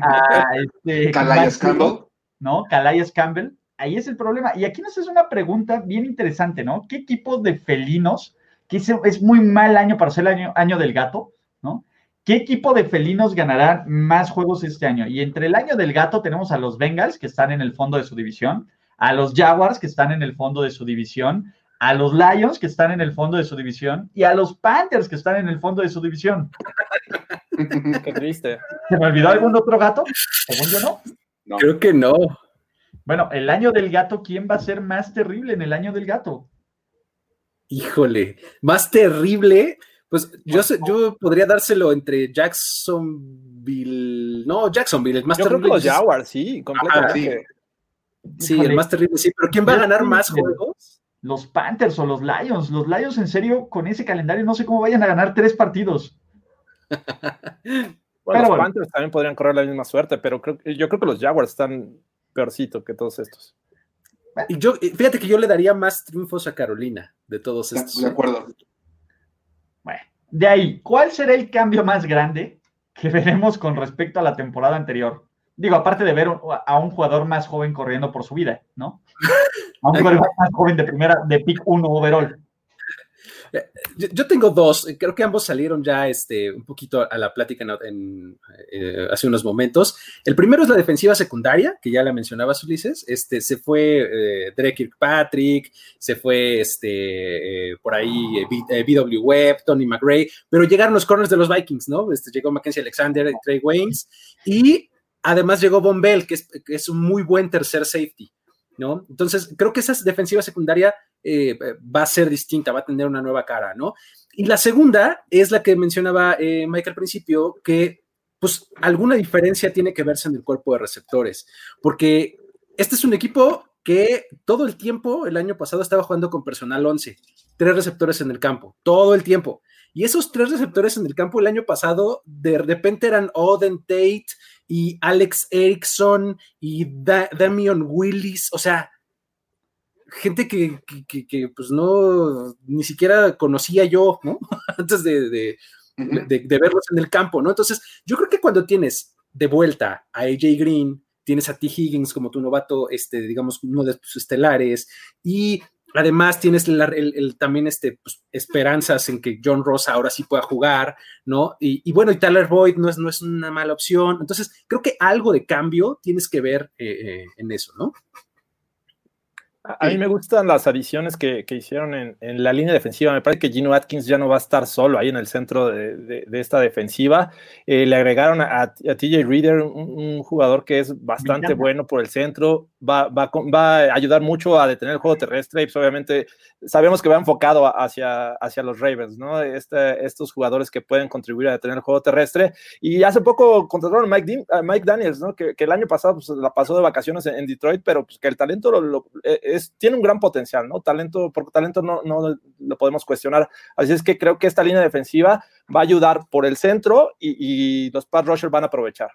A este Calais Campbell. ¿No? Calais Campbell. Ahí es el problema. Y aquí nos es una pregunta bien interesante, ¿no? ¿Qué equipo de felinos, que es, muy mal año para ser el año, año del gato, ¿no? ¿Qué equipo de felinos ganará más juegos este año? Y entre el año del gato tenemos a los Bengals, que están en el fondo de su división, a los Jaguars, que están en el fondo de su división, a los Lions, que están en el fondo de su división, y a los Panthers, que están en el fondo de su división. Qué triste. ¿Se me olvidó algún otro gato? Según yo no. Creo que no. Bueno, el año del gato, ¿quién va a ser más terrible en el año del gato? Híjole, más terrible. Pues yo, yo podría dárselo entre Jacksonville. No, Jacksonville, el más yo terrible. Creo que los Jaguars, sí, completamente. sí, el más terrible, sí. Pero ¿quién va a ganar más juegos? Los Panthers o los Lions. Los Lions, en serio, con ese calendario, no sé cómo vayan a ganar tres partidos. bueno, los Panthers también podrían correr la misma suerte, pero creo, yo creo que los Jaguars están peorcito que todos estos. Y yo, fíjate que yo le daría más triunfos a Carolina de todos estos. De acuerdo. Bueno, de ahí, ¿cuál será el cambio más grande que veremos con respecto a la temporada anterior? Digo, aparte de ver a un jugador más joven corriendo por su vida, ¿no? A un jugador más joven de primera, de pick 1 overall. Yo tengo dos, creo que ambos salieron ya este, un poquito a la plática en, eh, hace unos momentos. El primero es la defensiva secundaria, que ya la mencionaba Ulises. Este, se fue eh, Drake Kirkpatrick, se fue este, eh, por ahí BW Webb, Tony McRae, pero llegaron los corners de los Vikings, ¿no? Este, llegó Mackenzie Alexander, Trey Waynes, y además llegó Von Bell, que es, que es un muy buen tercer safety. ¿no? Entonces, creo que esa defensiva secundaria eh, va a ser distinta, va a tener una nueva cara, ¿no? Y la segunda es la que mencionaba eh, Mike al principio, que pues alguna diferencia tiene que verse en el cuerpo de receptores, porque este es un equipo que todo el tiempo, el año pasado, estaba jugando con personal 11, tres receptores en el campo, todo el tiempo. Y esos tres receptores en el campo el año pasado, de repente eran Oden Tate y Alex Erickson y Damian Willis, o sea, gente que, pues no, ni siquiera conocía yo, ¿no? Antes de, de, verlos en el campo, ¿no? Entonces, yo creo que cuando tienes de vuelta a AJ Green, tienes a T. Higgins como tu novato, este, digamos, uno de tus estelares, y Además, tienes el, también este, pues, esperanzas en que John Ross ahora sí pueda jugar, ¿no? Y, bueno, y Tyler Boyd no es, no es una mala opción. Entonces, creo que algo de cambio tienes que ver eh, eh, en eso, ¿no? A mí me gustan las adiciones que, hicieron en, la línea defensiva. Me parece que Gino Atkins ya no va a estar solo ahí en el centro de, esta defensiva. Eh, le agregaron a, TJ Reader, un, jugador que es bastante bueno por el centro. Va, va, va, a ayudar mucho a detener el juego terrestre. Y pues, obviamente sabemos que va enfocado hacia, hacia los Ravens, ¿no? Este, estos jugadores que pueden contribuir a detener el juego terrestre. Y hace poco contrataron a Mike, Mike Daniels, ¿no? Que, el año pasado pues, la pasó de vacaciones en, Detroit, pero pues, que el talento lo, e, tiene un gran potencial, ¿no? Talento, por talento no, no lo podemos cuestionar. Así es que creo que esta línea defensiva va a ayudar por el centro y, los pass rushers van a aprovechar.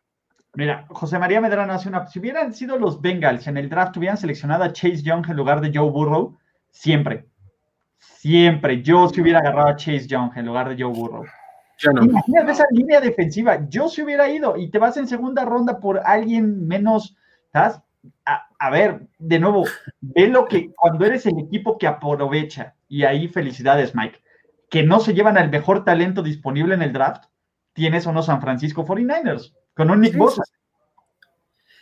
Mira, José María Medrano hace una. Si hubieran sido los Bengals en el draft, hubieran seleccionado a Chase Young en lugar de Joe Burrow, siempre. Siempre. Yo si hubiera agarrado a Chase Young en lugar de Joe Burrow. Imagínate esa línea defensiva. Yo se hubiera ido y te vas en segunda ronda por alguien menos. ¿Estás? a, ver, de nuevo, ve lo que cuando eres el equipo que aprovecha, y ahí felicidades, Mike, que no se llevan al mejor talento disponible en el draft, tienes unos San Francisco 49ers, con un Nick Bosa.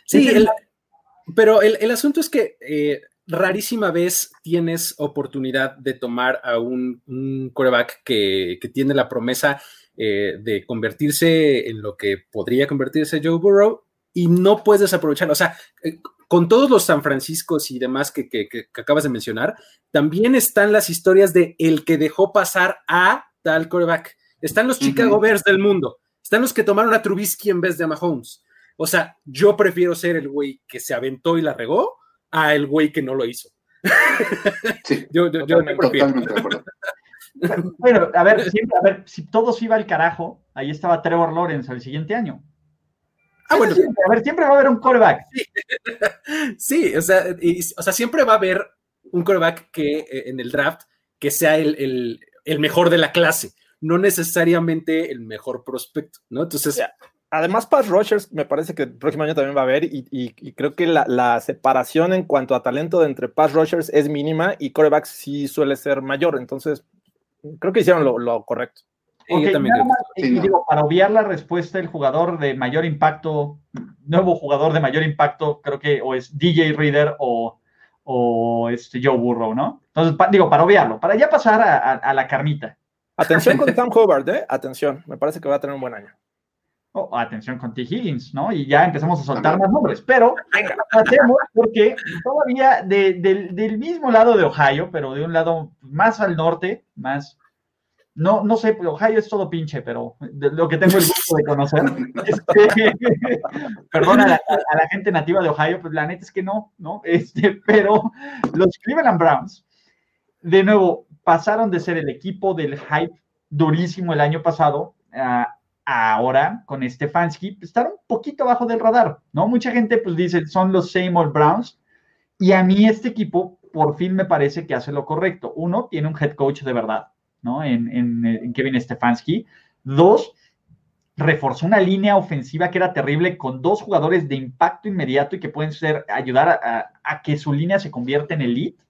Sí, pero el, asunto es que eh, rarísima vez tienes oportunidad de tomar a un, un quarterback que, tiene la promesa eh, de convertirse en lo que podría convertirse Joe Burrow y no puedes desaprovecharlo. O sea, eh, con todos los San Franciscos y demás que, acabas de mencionar, también están las historias de el que dejó pasar a tal quarterback. Están los Chicago Bears del mundo. Están los que tomaron a Trubisky en vez de a Mahomes. O sea, yo prefiero ser el güey que se aventó y la regó a el güey que no lo hizo. Sí, yo, yo, yo me prefiero. Bueno, a ver, siempre, a ver, si todo se iba al carajo, ahí estaba Trevor Lawrence el siguiente año. Ah, bueno. Siempre, a ver, siempre va a haber un coreback. Sí, o, sea, o sea, siempre va a haber un coreback que eh, en el draft que sea el, mejor de la clase, no necesariamente el mejor prospecto, ¿no? Entonces. Además, Pass Rushers me parece que el próximo año también va a haber, y, creo que la, separación en cuanto a talento entre Pass Rushers es mínima y corebacks sí suele ser mayor. Entonces, creo que hicieron lo correcto y digo, para obviar la respuesta, el jugador de mayor impacto, nuevo jugador de mayor impacto, creo que o es DJ Reader o, o este Joe Burrow, ¿no? Entonces, digo, para obviarlo, para ya pasar a, la carnita. Atención con Sam Hobart, ¿eh? Atención, me parece que va a tener un buen año. Oh, atención con T. Higgins, ¿no? Y ya empezamos a soltar más nombres, pero hacemos porque todavía del mismo lado de Ohio, pero de un lado más al norte, más no, no sé, Ohio es todo pinche, pero lo que tengo el gusto de conocer. Este, perdona a la, gente nativa de Ohio, pues la neta es que no, ¿no? Este, pero los Cleveland Browns, de nuevo, pasaron de ser el equipo del hype durísimo el año pasado a ahora con Stefanski, pues, estar un poquito abajo del radar, ¿no? Mucha gente pues dice, son los same old Browns, y a mí este equipo por fin me parece que hace lo correcto. Uno, tiene un head coach de verdad, ¿no? En, Kevin Stefanski. Dos, reforzó una línea ofensiva que era terrible con dos jugadores de impacto inmediato y que pueden ser, ayudar a, que su línea se convierta en elite.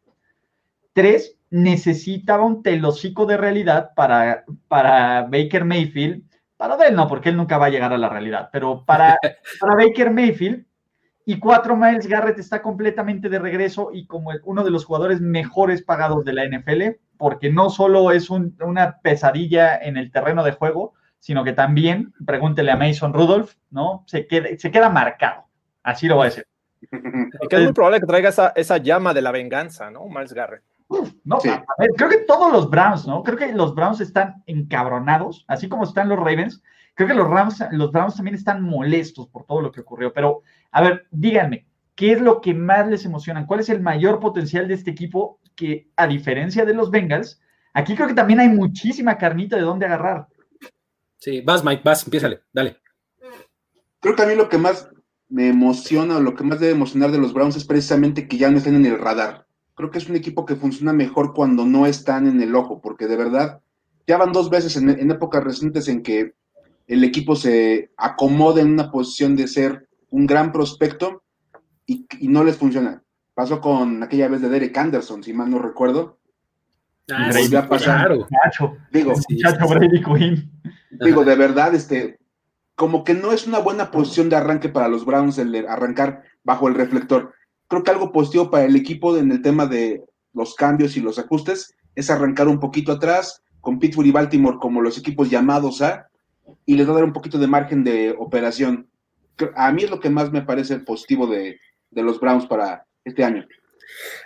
Tres, necesitaba un telocico de realidad para, para Baker Mayfield. Para él no, porque él nunca va a llegar a la realidad, pero para, para Baker Mayfield. Y cuatro, Miles Garrett está completamente de regreso y como uno de los jugadores mejores pagados de la NFL porque no solo es una pesadilla en el terreno de juego, sino que también, pregúntele a Mason Rudolph, ¿no? Se queda, se queda marcado. Así lo voy a decir. Y que es muy probable que traiga esa, llama de la venganza, ¿no? Miles Garrett. No, a ver, creo que todos los Browns, ¿no? Creo que los Browns están encabronados, así como están los Ravens. Creo que los Rams, los Browns también están molestos por todo lo que ocurrió. Pero, a ver, díganme, ¿qué es lo que más les emociona? ¿Cuál es el mayor potencial de este equipo que a diferencia de los Bengals, aquí creo que también hay muchísima carnita de dónde agarrar. Sí, vas Mike, vas, empiézale, dale. Creo que a mí lo que más me emociona o lo que más debe emocionar de los Browns es precisamente que ya no estén en el radar. Creo que es un equipo que funciona mejor cuando no están en el ojo, porque de verdad ya van dos veces en, épocas recientes en que el equipo se acomoda en una posición de ser un gran prospecto y no les funciona. Pasó con aquella vez de Derek Anderson, si mal no recuerdo. Ah, sí, Claro. Digo, digo, de verdad, este, como que no es una buena posición de arranque para los Browns el arrancar bajo el reflector. Creo que algo positivo para el equipo en el tema de los cambios y los ajustes es arrancar un poquito atrás con Pittsburgh y Baltimore como los equipos llamados a y les va a dar un poquito de margen de operación. A mí es lo que más me parece positivo de, los Browns para, este año?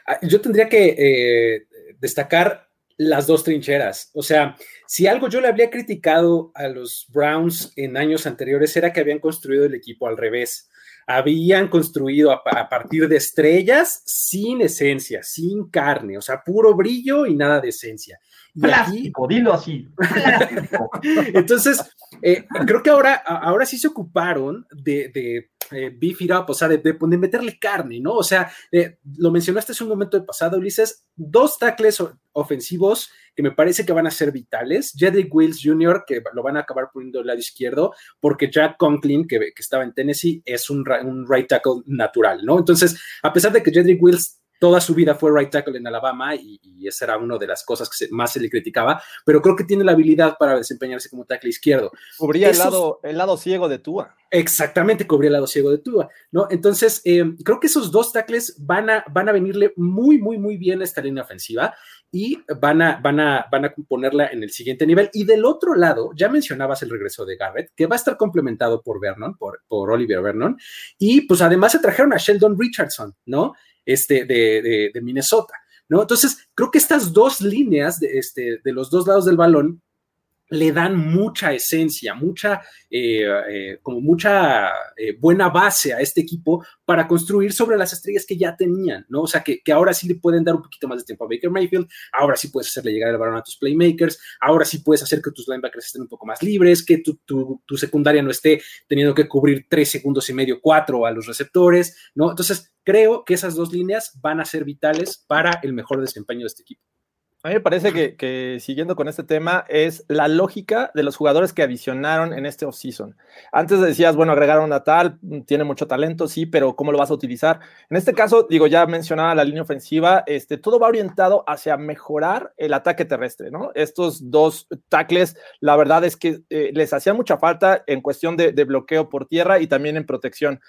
Ah, yo tendría que eh, destacar las dos trincheras. O sea, si algo yo le había criticado a los Browns en años anteriores era que habían construido el equipo al revés. Habían construido a, partir de estrellas sin esencia, sin carne, o sea, puro brillo y nada de esencia. Plástico, dilo así. Entonces, eh, creo que ahora, ahora sí se ocuparon de, de eh, beef it up, o sea, de, meterle carne, ¿no? O sea, eh, lo mencionaste hace un momento de pasado, Ulises, dos tackles ofensivos que me parece que van a ser vitales. Jedrick Wills Jr., que lo van a acabar poniendo del lado izquierdo, porque Jack Conklin, que, que estaba en Tennessee, es un, un right tackle natural, ¿no? Entonces, a pesar de que Jedrick Wills toda su vida fue right tackle en Alabama y, esa era una de las cosas que más se le criticaba, pero creo que tiene la habilidad para desempeñarse como tackle izquierdo. Cubría el, lado, el lado ciego de Tua. Exactamente, cubría el lado ciego de Tua, ¿no? Entonces, eh, creo que esos dos tackles van a, van a venirle muy, muy, muy bien a esta línea ofensiva y van a, van, a, van a ponerla en el siguiente nivel. Y del otro lado, ya mencionabas el regreso de Garrett, que va a estar complementado por Vernon, por, por Oliver Vernon, y pues además se trajeron a Sheldon Richardson, ¿no? este, de, de, Minnesota. ¿no? Entonces, creo que estas dos líneas este, de los dos lados del balón le dan mucha esencia, mucha, eh, eh, como mucha eh, buena base a este equipo para construir sobre las estrellas que ya tenían, ¿no? O sea, que, ahora sí le pueden dar un poquito más de tiempo a Baker Mayfield, ahora sí puedes hacerle llegar el balón a tus playmakers, ahora sí puedes hacer que tus linebackers estén un poco más libres, que tu, tu secundaria no esté teniendo que cubrir tres segundos y medio, cuatro a los receptores, ¿no? Entonces, creo que esas dos líneas van a ser vitales para el mejor desempeño de este equipo. A mí me parece que, siguiendo con este tema es la lógica de los jugadores que adicionaron en este offseason. Antes decías, bueno, agregaron a tal, tiene mucho talento, sí, pero ¿cómo lo vas a utilizar? En este caso, digo, ya mencionaba la línea ofensiva, este, todo va orientado hacia mejorar el ataque terrestre, ¿no? Estos dos tackles, la verdad es que eh, les hacía mucha falta en cuestión de bloqueo por tierra y también en protección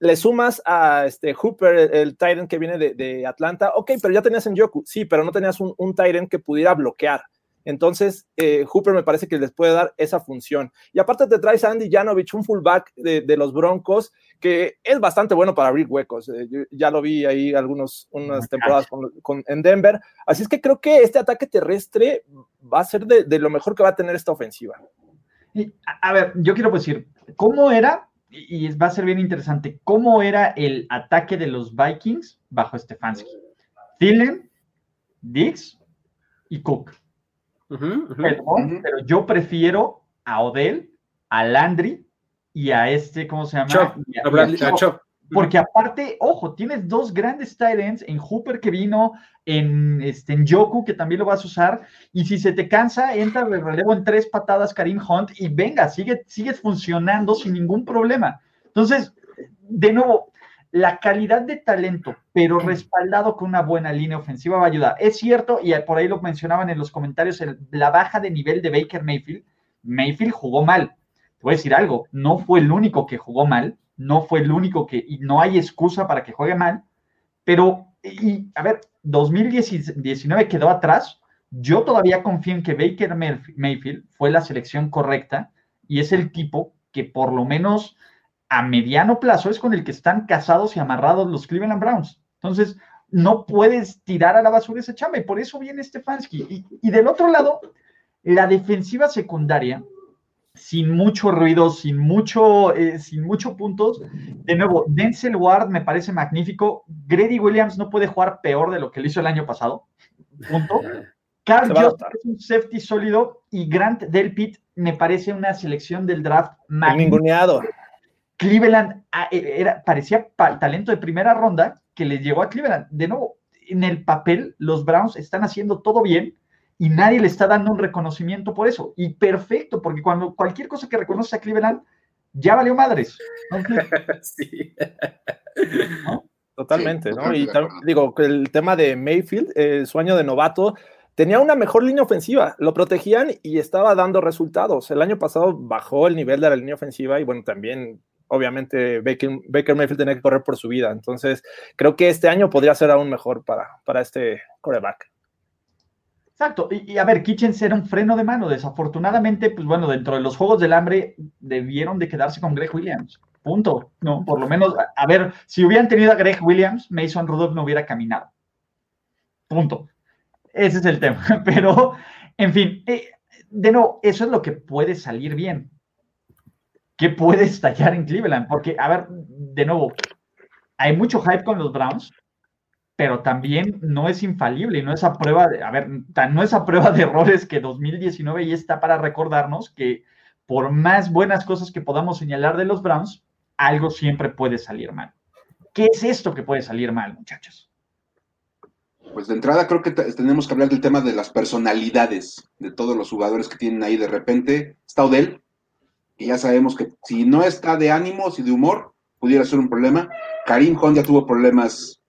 le sumas a este Hooper, el, Tyrant que viene de, Atlanta, ok, pero ya tenías en Yoku, sí, pero no tenías un, un Tyrant que pudiera bloquear. Entonces, eh, Hooper me parece que les puede dar esa función. Y aparte te traes a Andy Janovich, un fullback de, los Broncos, que es bastante bueno para abrir huecos. Eh, ya lo vi ahí algunas unas temporadas en Denver. Así es que creo que este ataque terrestre va a ser de, lo mejor que va a tener esta ofensiva. a, ver, yo quiero decir, ¿cómo era? Y, va a ser bien interesante, ¿cómo era el ataque de los Vikings bajo Stefanski? Thielen, Dix y Cook. Pero yo prefiero a Odell, a Landry y a este, ¿cómo se llama? Porque aparte, ojo, tienes dos grandes tight ends en Hooper que vino, en, este, en Yoku que también lo vas a usar, y si se te cansa, entra de relevo en tres patadas Karim Hunt y venga, sigue, sigues funcionando sin ningún problema. Entonces, de nuevo, la calidad de talento, pero respaldado con una buena línea ofensiva va a ayudar. Es cierto, y por ahí lo mencionaban en los comentarios, la baja de nivel de Baker Mayfield. Mayfield jugó mal. Te voy a decir algo, no fue el único que jugó mal, no fue el único que, y no hay excusa para que juegue mal, pero, y a ver, 2019 quedó atrás. Yo todavía confío en que Baker Mayfield fue la selección correcta y es el tipo que por lo menos a mediano plazo es con el que están casados y amarrados los Cleveland Browns. Entonces, no puedes tirar a la basura ese chamba y por eso viene Stefanski. Y del otro lado, la defensiva secundaria, sin mucho ruido, sin mucho, eh, sin mucho puntos. De nuevo, Denzel Ward me parece magnífico. Grady Williams no puede jugar peor de lo que le hizo el año pasado. Punto. Carl Jones es un safety sólido y Grant Delpit me parece una selección del draft magnífico. Cleveland ah, e, era, parecía talento de primera ronda que les llegó a Cleveland. De nuevo, en el papel, los Browns están haciendo todo bien y nadie le está dando un reconocimiento por eso. Y perfecto, porque cuando cualquier cosa que reconoce a Cleveland, ya valió madres. sí. Totalmente, ¿no? Y digo, el tema de Mayfield, el sueño de novato, tenía una mejor línea ofensiva, lo protegían y estaba dando resultados. El año pasado bajó el nivel de la línea ofensiva y bueno, también obviamente Baker, Baker, Mayfield tenía que correr por su vida. Entonces, creo que este año podría ser aún mejor para, para este coreback. Exacto. Y, a ver, Kitchens era un freno de mano. Desafortunadamente, pues bueno, dentro de los Juegos del Hambre debieron de quedarse con Greg Williams. Punto. No, por lo menos, a, ver, si hubieran tenido a Greg Williams, Mason Rudolph no hubiera caminado. Punto. Ese es el tema. Pero, en fin, eh, de nuevo, eso es lo que puede salir bien qué puede estallar en Cleveland. Porque, a ver, de nuevo, hay mucho hype con los Browns, pero también no es infalible y no es a prueba de, a ver, no es a prueba de errores que 2019 ya está para recordarnos que por más buenas cosas que podamos señalar de los Browns, algo siempre puede salir mal. ¿Qué es esto que puede salir mal, muchachos? Pues de entrada creo que tenemos que hablar del tema de las personalidades de todos los jugadores que tienen ahí. De repente está Odell, y ya sabemos que si no está de ánimos y de humor, pudiera ser un problema. Karim Hunt ya tuvo problemas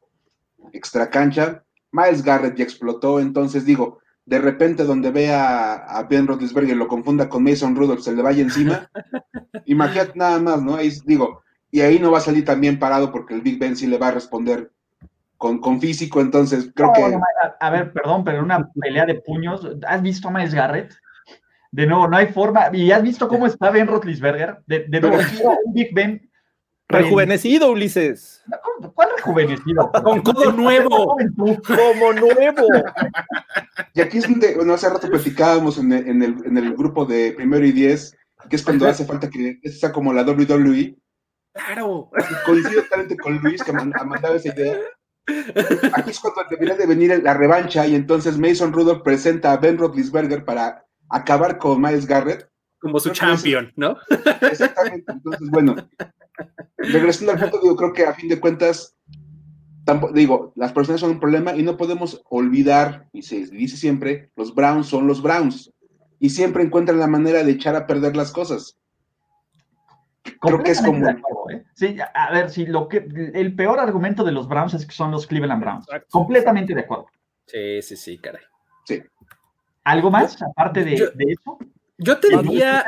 extra cancha. Miles Garrett ya explotó, entonces digo, de repente donde vea a Ben Roethlisberger lo confunda con Mason Rudolph, se le vaya encima. Imagínate nada más, ¿no? Ahí digo, y ahí no va a salir también parado porque el Big Ben sí le va a responder con, con físico, entonces creo que... a, ver, perdón, pero una pelea de puños, ¿has visto a Miles Garrett? De nuevo, no hay forma. ¿Y has visto cómo está Ben Roethlisberger? De, de nuevo, un Big Ben. Rejuvenecido, Ulises. ¿Cuál rejuvenecido? Con codo nuevo. Como nuevo. Y aquí es donde, bueno, hace rato platicábamos en el, en el, en el grupo de primero y diez, que es cuando hace falta que sea como la WWE. Claro. Coincido totalmente con Luis que mandaba esa idea. Aquí es cuando debería de venir la revancha y entonces Mason Rudolph presenta a Ben Roethlisberger para acabar con Miles Garrett. Como su champion, ¿no? Exactamente. Entonces, bueno, regresando al punto, digo, creo que a fin de cuentas, digo, las personas son un problema y no podemos olvidar, y se dice siempre, los Browns son los Browns. Y siempre encuentran la manera de echar a perder las cosas. Creo que es como. ¿eh? Sí, a ver, si lo que el peor argumento de los Browns es que son los Cleveland Browns. Completamente de acuerdo. Sí, sí, sí, caray. Sí. ¿Algo más aparte de, eso? Yo te diría.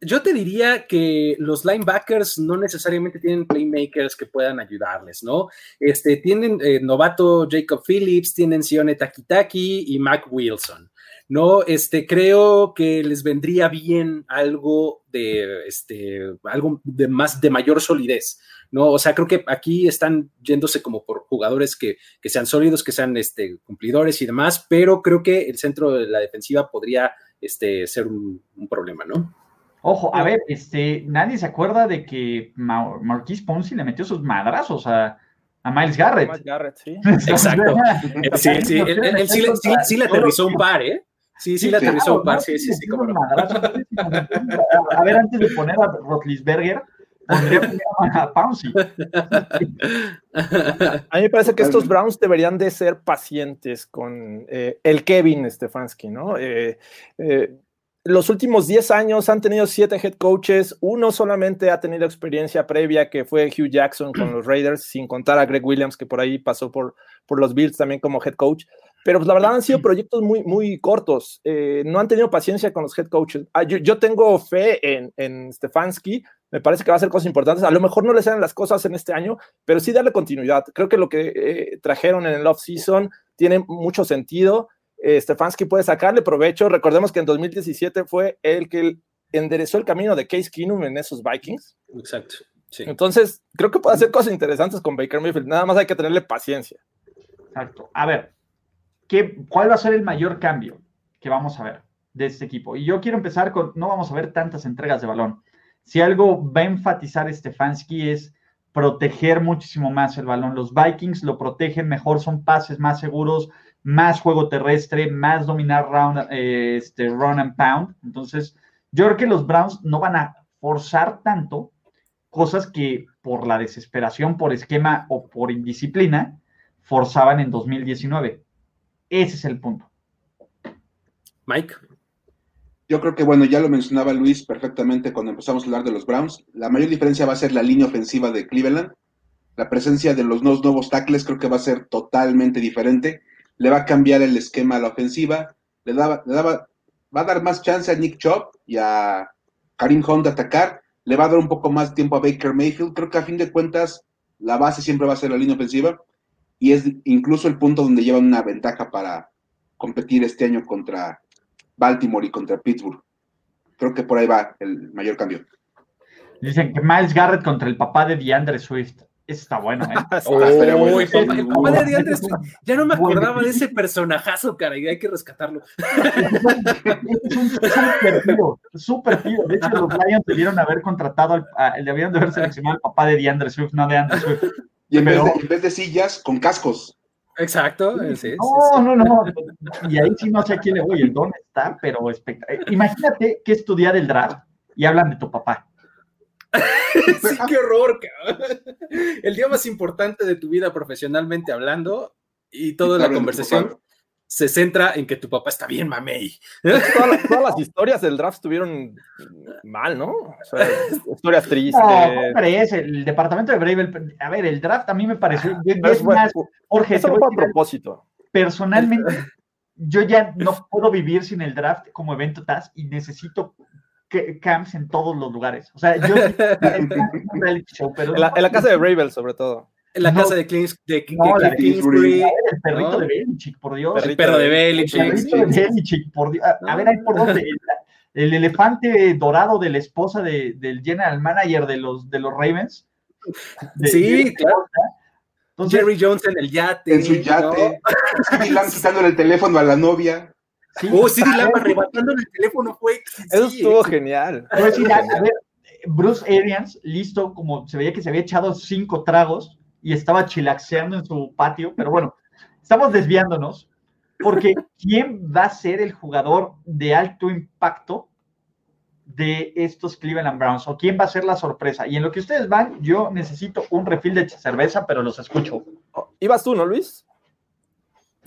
yo te diría que los linebackers no necesariamente tienen playmakers que puedan ayudarles, ¿no? Este, tienen eh, novato Jacob Phillips, tienen Sione Takitaki y Mac Wilson. No, este, creo que les vendría bien algo de, este, algo de más, de mayor solidez, ¿no? O sea, creo que aquí están yéndose como por jugadores que, sean sólidos, que sean, este, cumplidores y demás, pero creo que el centro de la defensiva podría, este, ser un, problema, ¿no? Ojo, a ver, este, nadie se acuerda de que Marquis Ponzi le metió sus madrazos a, a Miles Garrett. Miles Garrett, sí. Exacto. sí, sí, él, sí, sí, le aterrizó un par, ¿eh? Sí, sí, la aterrizó un par, sí, sí, sí, cómo no. A ver, antes de poner a Rotlisberger, a. A mí me parece que estos Browns deberían de ser pacientes con eh, el Kevin Stefanski, ¿no? Eh, eh, los últimos 10 años han tenido 7 head coaches, uno solamente ha tenido experiencia previa, que fue Hugh Jackson con los Raiders, sin contar a Greg Williams, que por ahí pasó por, por los Bills también como head coach. Pero pues, la verdad han sido proyectos muy, muy cortos. Eh, no han tenido paciencia con los head coaches. Ah, yo, tengo fe en, en Stefanski. Me parece que va a hacer cosas importantes. A lo mejor no le salen las cosas en este año, pero sí darle continuidad. Creo que lo que eh, trajeron en el off-season tiene mucho sentido. Eh, Stefanski puede sacarle provecho. Recordemos que en 2017 fue el que enderezó el camino de Case Keenum en esos Vikings. Exacto. Entonces, creo que puede hacer cosas interesantes con Baker Mayfield. Nada más hay que tenerle paciencia. Exacto. A ver, ¿qué, ¿cuál va a ser el mayor cambio que vamos a ver de este equipo? Y yo quiero empezar con, no vamos a ver tantas entregas de balón. Si algo va a enfatizar Stefanski es proteger muchísimo más el balón. Los Vikings lo protegen mejor, son pases más seguros, más juego terrestre, más dominar round, eh, este, run and pound. Entonces, yo creo que los Browns no van a forzar tanto cosas que por la desesperación, por esquema o por indisciplina, forzaban en 2019. Ese es el punto. Mike. Yo creo que, bueno, ya lo mencionaba Luis perfectamente cuando empezamos a hablar de los Browns. La mayor diferencia va a ser la línea ofensiva de Cleveland. La presencia de los dos nuevos tackles creo que va a ser totalmente diferente. Le va a cambiar el esquema a la ofensiva. Le, daba, le daba, va a dar más chance a Nick Chop y a Karim Hunt de atacar. Le va a dar un poco más tiempo a Baker Mayfield. Creo que a fin de cuentas la base siempre va a ser la línea ofensiva y es incluso el punto donde llevan una ventaja para competir este año contra Baltimore y contra Pittsburgh. Creo que por ahí va el mayor cambio. Dicen que Miles Garrett contra el papá de DeAndre Swift. Eso está bueno, ¿eh? oh, el papá de DeAndre Swift. Ya no me acordaba de ese personajazo, cara, y hay que rescatarlo. es un súper tío, súper tío. De hecho, los Lions debieron haber contratado, al, debieron de haber seleccionado al papá de DeAndre Swift, no de DeAndre Swift. Y en, vez de, sillas, con cascos. Exacto. no, no, no. Y ahí sí no sé a quién le voy. El don está, pero espectacular. Imagínate que estudiar el draft y hablan de tu papá. sí, qué horror, cabrón. El día más importante de tu vida profesionalmente hablando y toda la conversación se centra en que tu papá está bien, mamey. Todas, las historias del draft estuvieron mal, ¿no? historias tristes. No, es el departamento de Brave, a ver, el draft a mí me pareció, es, más, Jorge, eso fue a propósito. Personalmente, yo ya no puedo vivir sin el draft como evento TAS y necesito camps en todos los lugares. O sea, yo en, la, en la casa de Bravel, sobre todo. En la casa de Clint, de, no, de, Kingsbury. El perrito de Belichick, por Dios. El perro de Belichick. El perrito de Belichick, por Dios. A, ver, ahí por dónde. El, elefante dorado de la esposa de, del general manager de los, de los Ravens. sí, claro. Entonces, Jerry Jones en el yate. En su yate. ¿no? Lamb quitándole el teléfono a la novia. Sí, oh, Sidney Lamb arrebatándole el teléfono fue. Eso estuvo genial. a ver, Bruce Arians, listo, como se veía que se había echado cinco tragos, y estaba chilaxeando en su patio, pero bueno, estamos desviándonos, porque ¿quién va a ser el jugador de alto impacto de estos Cleveland Browns? ¿O quién va a ser la sorpresa? Y en lo que ustedes van, yo necesito un refil de cerveza, pero los escucho. ¿Ibas tú, no, Luis?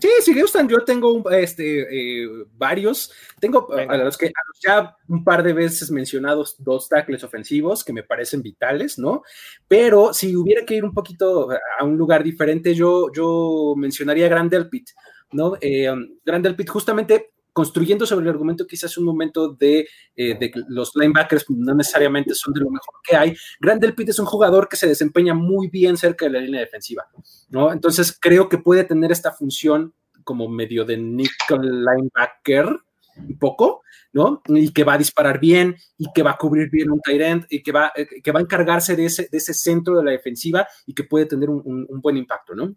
Sí, si gustan, yo tengo este, eh, varios. Tengo a los que ya un par de veces mencionados dos tackles ofensivos que me parecen vitales, ¿no? Pero si hubiera que ir un poquito a un lugar diferente, yo, yo mencionaría Grand Delpit, ¿no? Eh, um, Grand Delpit justamente construyendo sobre el argumento hace un momento de, eh, los linebackers no necesariamente son de lo mejor que hay, Grandel Pitt es un jugador que se desempeña muy bien cerca de la línea defensiva, ¿no? Entonces creo que puede tener esta función como medio de nickel linebacker, un poco, ¿no? Y que va a disparar bien y que va a cubrir bien un tight end y que va, eh, que va a encargarse de ese, de ese centro de la defensiva y que puede tener un, un, un buen impacto, ¿no?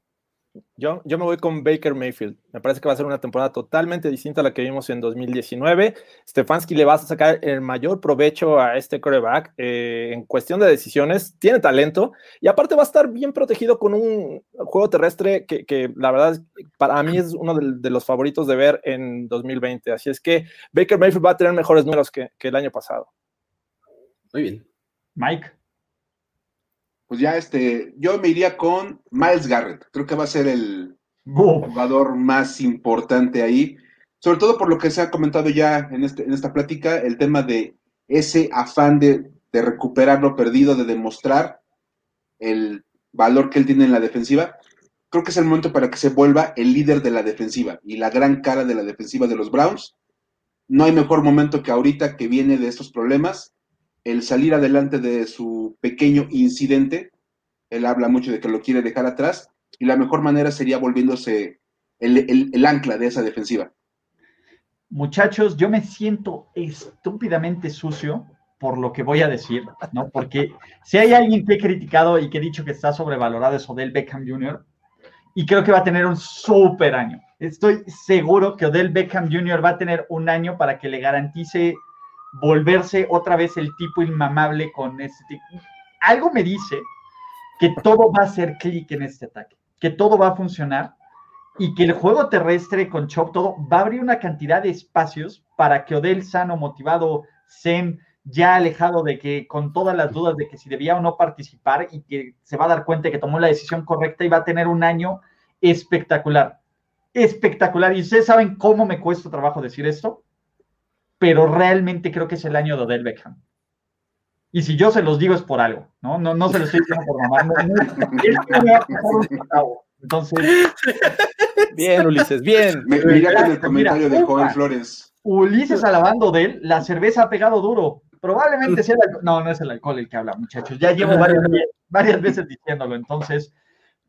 Yo, yo me voy con Baker Mayfield. Me parece que va a ser una temporada totalmente distinta a la que vimos en 2019. Stefanski le va a sacar el mayor provecho a este coreback eh, en cuestión de decisiones. Tiene talento y aparte va a estar bien protegido con un juego terrestre que, que la verdad para mí es uno de, de, los favoritos de ver en 2020. Así es que Baker Mayfield va a tener mejores números que, que el año pasado. Muy bien. Mike pues ya este, yo me iría con Miles Garrett. Creo que va a ser el jugador más importante ahí, sobre todo por lo que se ha comentado ya en, este, en esta plática, el tema de ese afán de, de recuperar lo perdido, de demostrar el valor que él tiene en la defensiva. Creo que es el momento para que se vuelva el líder de la defensiva y la gran cara de la defensiva de los Browns. No hay mejor momento que ahorita que viene de estos problemas el salir adelante de su pequeño incidente. Él habla mucho de que lo quiere dejar atrás y la mejor manera sería volviéndose el, ancla de esa defensiva. Muchachos, yo me siento estúpidamente sucio por lo que voy a decir, ¿no? Porque si hay alguien que he criticado y que he dicho que está sobrevalorado es Odell Beckham Jr. y creo que va a tener un súper año. Estoy seguro que Odell Beckham Jr. va a tener un año para que le garantice volverse otra vez el tipo inmamable con este tipo. Algo me dice que todo va a ser clic en este ataque, que todo va a funcionar y que el juego terrestre con Chop, todo va a abrir una cantidad de espacios para que Odell sano, motivado, Zen, ya alejado de que con todas las dudas de que si debía o no participar y que se va a dar cuenta de que tomó la decisión correcta y va a tener un año espectacular. Espectacular. Y ustedes saben cómo me cuesta trabajo decir esto pero realmente creo que es el año de Odell Beckham. Y si yo se los digo es por algo, ¿no? No, no se los estoy diciendo por mamá. No, no, Entonces. Bien, Ulises, bien. Me, mira con el comentario mira, de Joven Flores. Ulises alabando de él, la cerveza ha pegado duro. Probablemente sea el alcohol. No, no es el alcohol el que habla, muchachos. Ya llevo varias, varias veces diciéndolo. Entonces,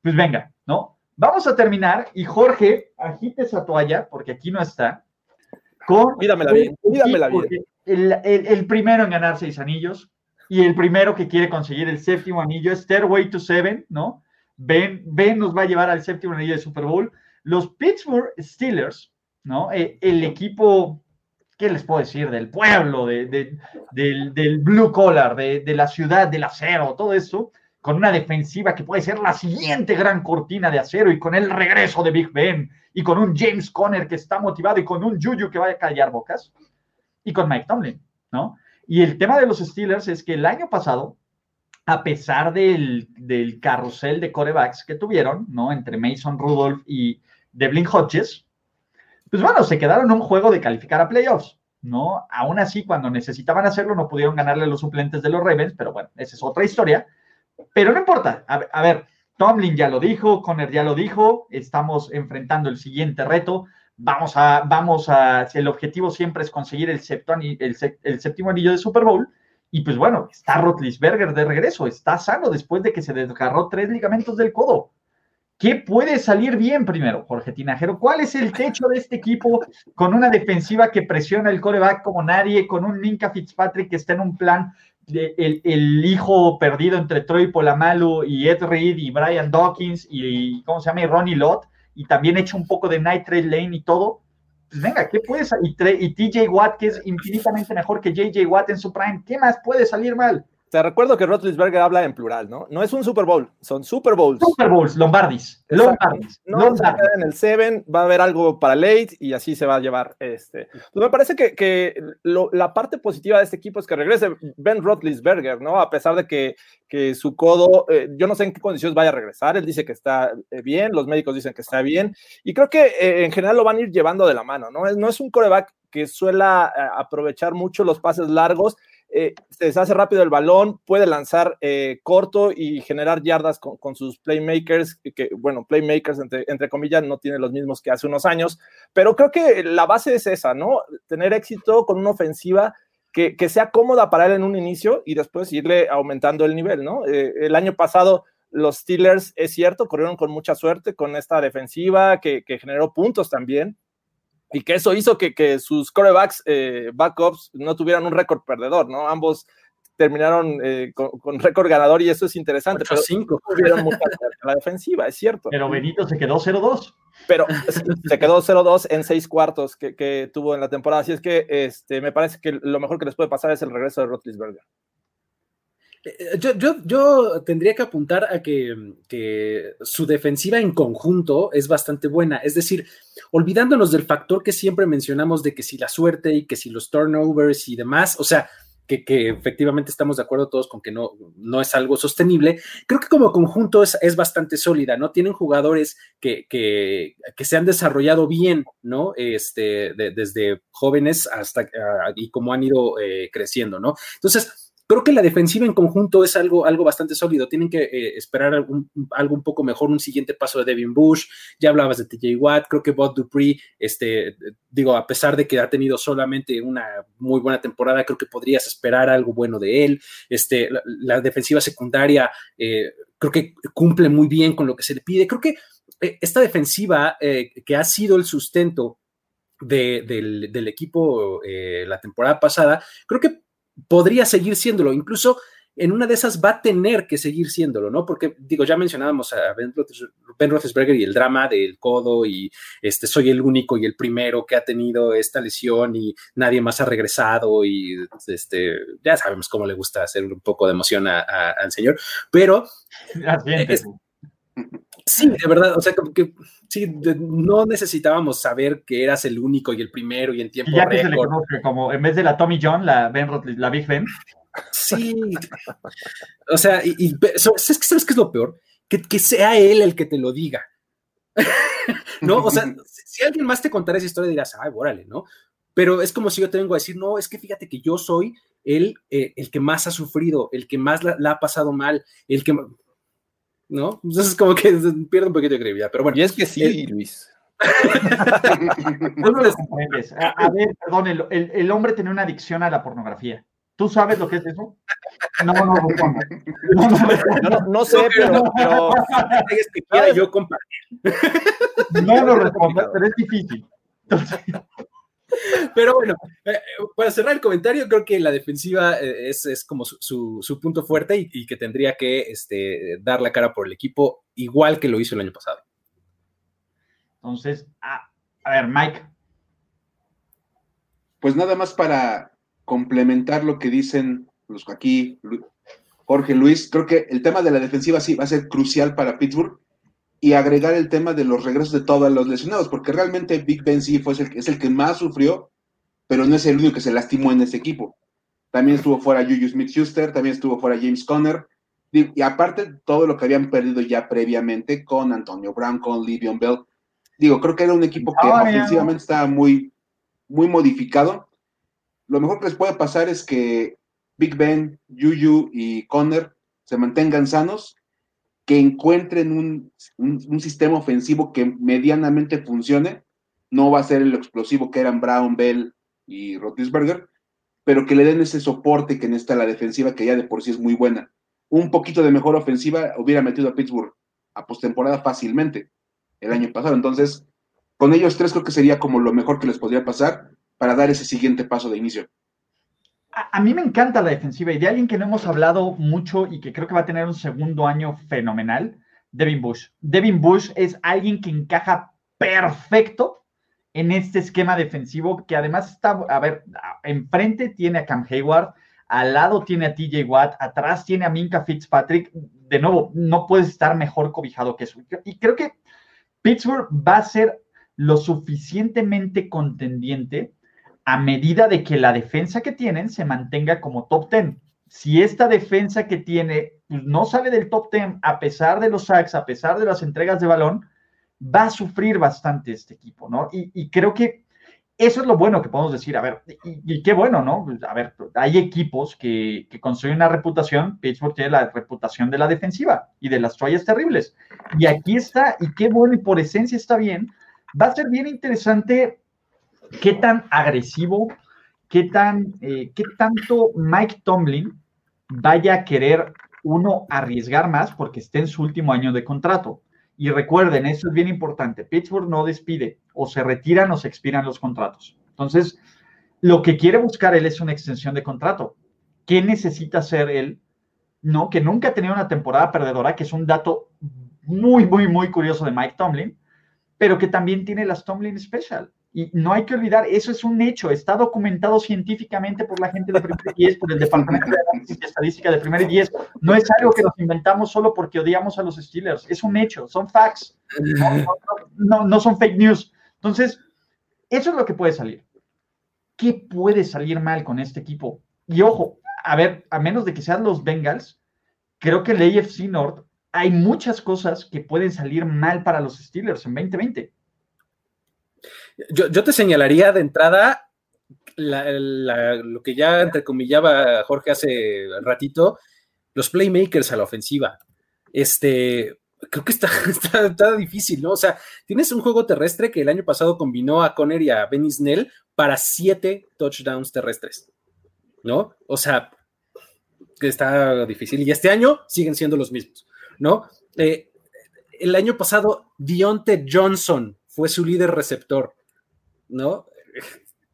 pues venga, ¿no? Vamos a terminar y Jorge, agite esa toalla, porque aquí no está con míramela bien, míramela bien. El, el, el, primero en ganar seis anillos y el primero que quiere conseguir el séptimo anillo, Stairway to Seven, ¿no? Ben, ben nos va a llevar al séptimo anillo de Super Bowl. Los Pittsburgh Steelers, ¿no? El, el equipo, ¿qué les puedo decir? Del pueblo, de, de, del, del, blue collar, de, de la ciudad, del acero, todo eso con una defensiva que puede ser la siguiente gran cortina de acero y con el regreso de Big Ben y con un James Conner que está motivado y con un Juju que va a callar bocas y con Mike Tomlin, ¿no? Y el tema de los Steelers es que el año pasado, a pesar del, del carrusel de corebacks que tuvieron, ¿no? Entre Mason Rudolph y Devlin Hodges, pues bueno, se quedaron en un juego de calificar a playoffs, ¿no? Aún así, cuando necesitaban hacerlo, no pudieron ganarle a los suplentes de los Ravens, pero bueno, esa es otra historia. Pero no importa. A, ver, Tomlin ya lo dijo, Conner ya lo dijo, estamos enfrentando el siguiente reto. Vamos a, vamos a, si el objetivo siempre es conseguir el séptimo anillo de Super Bowl, y pues bueno, está Rotlisberger de regreso, está sano después de que se desgarró tres ligamentos del codo. ¿Qué puede salir bien primero, Jorge Tinajero? ¿Cuál es el techo de este equipo con una defensiva que presiona el coreback como nadie, con un Minka Fitzpatrick que está en un plan el, el, hijo perdido entre Troy Polamalu y Ed Reed y Brian Dawkins y, ¿cómo se llama? Ronnie Lott, y también hecho un poco de Night Trail Lane y todo. Pues venga, ¿qué puede salir? Y, y TJ Watt, que es infinitamente mejor que JJ Watt en su prime, ¿qué más puede salir mal? Te recuerdo que Rotlisberger habla en plural, ¿no? No es un Super Bowl, son Super Bowls. Super Bowls, Lombardis. Lombardis. No Lombardis. en el Seven, va a haber algo para late y así se va a llevar este. Pues me parece que, que lo, la parte positiva de este equipo es que regrese Ben Rotlisberger, ¿no? A pesar de que, que su codo, eh, yo no sé en qué condiciones vaya a regresar, él dice que está eh, bien, los médicos dicen que está bien, y creo que eh, en general lo van a ir llevando de la mano, ¿no? Es, no es un coreback que suela aprovechar mucho los pases largos eh, se deshace rápido el balón, puede lanzar eh, corto y generar yardas con, sus playmakers, que bueno, playmakers entre, comillas no tiene los mismos que hace unos años, pero creo que la base es esa, ¿no? Tener éxito con una ofensiva que, sea cómoda para él en un inicio y después irle aumentando el nivel, ¿no? Eh, el año pasado los Steelers, es cierto, corrieron con mucha suerte con esta defensiva que, que generó puntos también, y que eso hizo que, sus corebacks, eh, backups, no tuvieran un récord perdedor, ¿no? Ambos terminaron eh, con, récord ganador y eso es interesante. 8 5 tuvieron mucha la defensiva, es cierto. Pero Benito se quedó 0-2. Pero se quedó 0-2 en seis cuartos que, tuvo en la temporada. Así es que este, me parece que lo mejor que les puede pasar es el regreso de Rotlisberger. Eh, yo, tendría que apuntar a que, su defensiva en conjunto es bastante buena. Es decir, olvidándonos del factor que siempre mencionamos de que si la suerte y que si los turnovers y demás, o sea, que, efectivamente estamos de acuerdo todos con que no, no es algo sostenible, creo que como conjunto es, bastante sólida, ¿no? Tienen jugadores que, que, se han desarrollado bien, ¿no? Este, desde jóvenes hasta ah, y como han ido eh, creciendo, ¿no? Entonces, Creo que la defensiva en conjunto es algo, algo bastante sólido. Tienen que eh, esperar algo un poco mejor, un siguiente paso de Devin Bush. Ya hablabas de TJ Watt. Creo que Bob Dupree, este, digo, a pesar de que ha tenido solamente una muy buena temporada, creo que podrías esperar algo bueno de él. Este, la, defensiva secundaria eh, creo que cumple muy bien con lo que se le pide. Creo que eh, esta defensiva que ha sido el sustento del, del, equipo la temporada pasada, creo que podría seguir siéndolo, incluso en una de esas va a tener que seguir siéndolo, ¿no? Porque, digo, ya mencionábamos a Ben, Roethlisberger y el drama del codo y este, soy el único y el primero que ha tenido esta lesión y nadie más ha regresado y este, ya sabemos cómo le gusta hacer un poco de emoción al señor, pero... sí, de verdad, o sea, como que sí, no necesitábamos saber que eras el único y el primero y en tiempo ya que se le conoce como en vez de la Tommy John, la Ben la Big Ben. Sí. o sea, y, ¿sabes, qué, es lo peor? Que, sea él el que te lo diga. ¿No? O sea, si alguien más te contara esa historia, dirás, ay, órale, ¿no? Pero es como si yo te vengo a decir, no, es que fíjate que yo soy el, eh, el que más ha sufrido, el que más la, ha pasado mal, el que ¿no? Entonces es como que pierde un poquito de credibilidad, pero bueno. Y es que sí, Luis. A, ver, perdón, el, hombre tiene una adicción a la pornografía. ¿Tú sabes lo que es eso? No, no, no, no, no, sé, pero, pero es que quiera yo compartir. No lo respondo, pero es difícil. Pero bueno, eh, para cerrar el comentario, creo que la defensiva eh, es, como su, punto fuerte y, que tendría que este, dar la cara por el equipo igual que lo hizo el año pasado. Entonces, a, ver, Mike. Pues nada más para complementar lo que dicen los aquí, Jorge Luis, creo que el tema de la defensiva sí va a ser crucial para Pittsburgh y agregar el tema de los regresos de todos los lesionados, porque realmente Big Ben sí fue el, es el que más sufrió, pero no es el único que se lastimó en ese equipo. También estuvo fuera Juju Smith-Schuster, también estuvo fuera James Conner, y aparte todo lo que habían perdido ya previamente con Antonio Brown, con Livion Bell. Digo, creo que era un equipo que ofensivamente estaba muy, muy modificado. Lo mejor que les puede pasar es que Big Ben, Juju y Conner se mantengan sanos que encuentren un, sistema ofensivo que medianamente funcione. No va a ser el explosivo que eran Brown, Bell y Rotisberger, pero que le den ese soporte que necesita la defensiva, que ya de por sí es muy buena. Un poquito de mejor ofensiva hubiera metido a Pittsburgh a postemporada fácilmente el año pasado. Entonces, con ellos tres creo que sería como lo mejor que les podría pasar para dar ese siguiente paso de inicio a, mí me encanta la defensiva y de alguien que no hemos hablado mucho y que creo que va a tener un segundo año fenomenal, Devin Bush. Devin Bush es alguien que encaja perfecto en este esquema defensivo que además está, a ver, enfrente tiene a Cam Hayward, al lado tiene a TJ Watt, atrás tiene a Minka Fitzpatrick. De nuevo, no puedes estar mejor cobijado que eso. Y creo que Pittsburgh va a ser lo suficientemente contendiente a medida de que la defensa que tienen se mantenga como top 10. Si esta defensa que tiene pues, no sale del top 10 a pesar de los sacks, a pesar de las entregas de balón, va a sufrir bastante este equipo, ¿no? Y, creo que eso es lo bueno que podemos decir. A ver, y, qué bueno, ¿no? A ver, hay equipos que, que, construyen una reputación. Pittsburgh tiene la reputación de la defensiva y de las toallas terribles. Y aquí está, y qué bueno, y por esencia está bien. Va a ser bien interesante qué tan agresivo, qué, tan, eh, qué tanto Mike Tomlin vaya a querer uno arriesgar más porque esté en su último año de contrato. Y recuerden, eso es bien importante. Pittsburgh no despide, o se retiran o se expiran los contratos. Entonces, lo que quiere buscar él es una extensión de contrato. ¿Qué necesita hacer él? No, que nunca ha tenido una temporada perdedora, que es un dato muy, muy, muy curioso de Mike Tomlin, pero que también tiene las Tomlin Special. Y no hay que olvidar, eso es un hecho, está documentado científicamente por la gente de Primer 10, por el Departamento de y Estadística de Primer 10. No es algo que nos inventamos solo porque odiamos a los Steelers, es un hecho, son facts, no, no, son fake news. Entonces, eso es lo que puede salir. ¿Qué puede salir mal con este equipo? Y ojo, a ver, a menos de que sean los Bengals, creo que el AFC North hay muchas cosas que pueden salir mal para los Steelers en 2020. Yo, te señalaría de entrada lo que ya entrecomillaba Jorge hace ratito, los playmakers a la ofensiva. Este, creo que está, está, difícil, ¿no? O sea, tienes un juego terrestre que el año pasado combinó a Conner y a Benny Snell para siete touchdowns terrestres, ¿no? O sea, está difícil. Y este año siguen siendo los mismos, ¿no? Eh, el año pasado, Dionte Johnson fue su líder receptor. ¿no?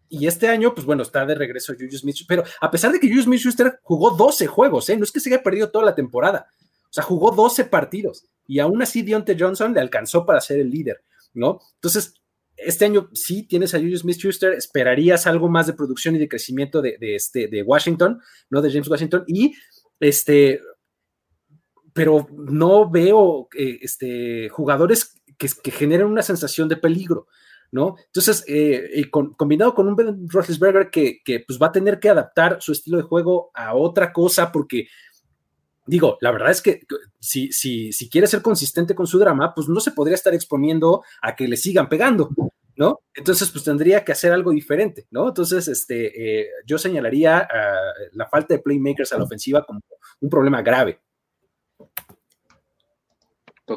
Y este año, pues bueno, está de regreso Juju Smith, pero a pesar de que Juju Smith-Schuster jugó 12 juegos, ¿eh? No es que se haya perdido toda la temporada, o sea, jugó 12 partidos y aún así Dionte Johnson le alcanzó para ser el líder, ¿no? Entonces, este año sí tienes a Juju Smith-Schuster, esperarías algo más de producción y de crecimiento de, este, de Washington, ¿no? De James Washington, y este, pero no veo eh, este, jugadores que, que generen una sensación de peligro. ¿no? Entonces, eh, combinado con un Ben Roethlisberger que, que pues va a tener que adaptar su estilo de juego a otra cosa porque digo, la verdad es que si, si, si quiere ser consistente con su drama, pues no se podría estar exponiendo a que le sigan pegando, ¿no? Entonces, pues tendría que hacer algo diferente, ¿no? Entonces, este, eh, yo señalaría la falta de playmakers a la ofensiva como un problema grave.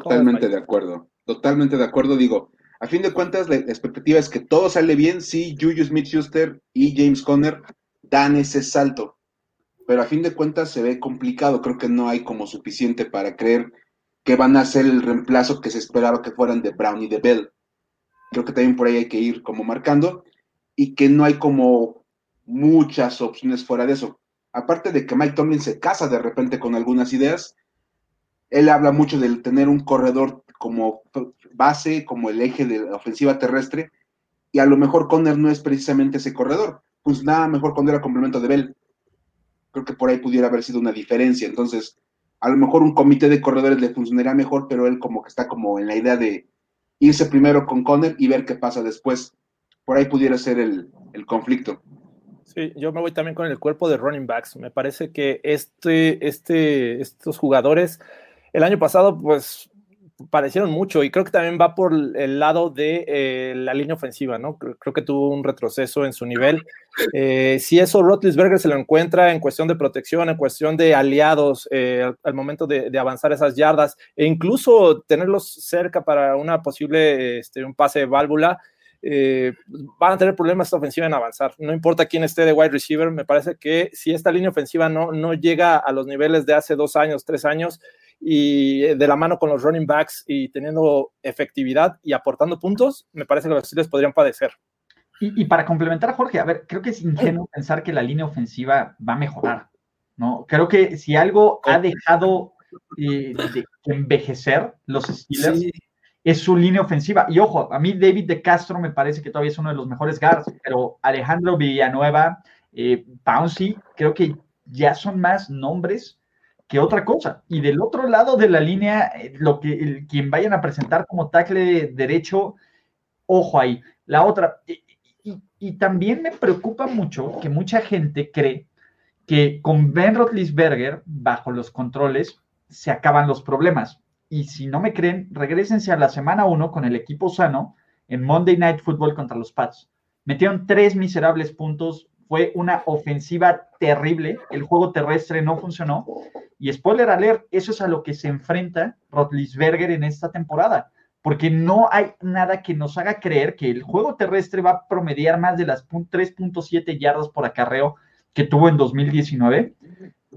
Totalmente de acuerdo, totalmente de acuerdo. Digo, a fin de cuentas, la expectativa es que todo sale bien si Juju Smith-Schuster y James Conner dan ese salto. Pero a fin de cuentas se ve complicado. Creo que no hay como suficiente para creer que van a ser el reemplazo que se esperaba que fueran de Brown y de Bell. Creo que también por ahí hay que ir como marcando y que no hay como muchas opciones fuera de eso. Aparte de que Mike Tomlin se casa de repente con algunas ideas, él habla mucho del tener un corredor como base, como el eje de la ofensiva terrestre, y a lo mejor Conner no es precisamente ese corredor. Pues nada mejor cuando era complemento de Bell. Creo que por ahí pudiera haber sido una diferencia. Entonces, a lo mejor un comité de corredores le funcionaría mejor, pero él como que está como en la idea de irse primero con Conner y ver qué pasa después. Por ahí pudiera ser el, el conflicto. Sí, yo me voy también con el cuerpo de running backs. Me parece que este, este, estos jugadores el año pasado, pues parecieron mucho y creo que también va por el lado de eh, la línea ofensiva, ¿no? Creo, que tuvo un retroceso en su nivel. Eh, si eso Rotlisberger se lo encuentra en cuestión de protección, en cuestión de aliados eh, al, momento de, avanzar esas yardas e incluso tenerlos cerca para una posible, este, un pase de válvula, van a tener problemas esta ofensiva en avanzar. No importa quién esté de wide receiver, me parece que si esta línea ofensiva no, no llega a los niveles de hace dos años, tres años, y de la mano con los running backs y teniendo efectividad y aportando puntos, me parece que los Steelers podrían padecer. Y, para complementar Jorge, a ver, creo que es ingenuo pensar que la línea ofensiva va a mejorar, ¿no? Creo que si algo ha dejado eh, de envejecer los Steelers es su línea ofensiva. Y ojo, a mí David de Castro me parece que todavía es uno de los mejores guards, pero Alejandro Villanueva, eh, Pouncy, creo que ya son más nombres que otra cosa. Y del otro lado de la línea, eh, lo que quien vayan a presentar como tackle derecho, ojo ahí. La otra, y, también me preocupa mucho que mucha gente cree que con Ben Roethlisberger bajo los controles se acaban los problemas. Y si no me creen, regresense a la semana 1 con el equipo sano en Monday Night Football contra los Pats. metieron tres miserables puntos, fue una ofensiva terrible, el juego terrestre no funcionó, y spoiler alert, eso es a lo que se enfrenta Rotlisberger en esta temporada, porque no hay nada que nos haga creer que el juego terrestre va a promediar más de las 3.7 yardas por acarreo que tuvo en 2019.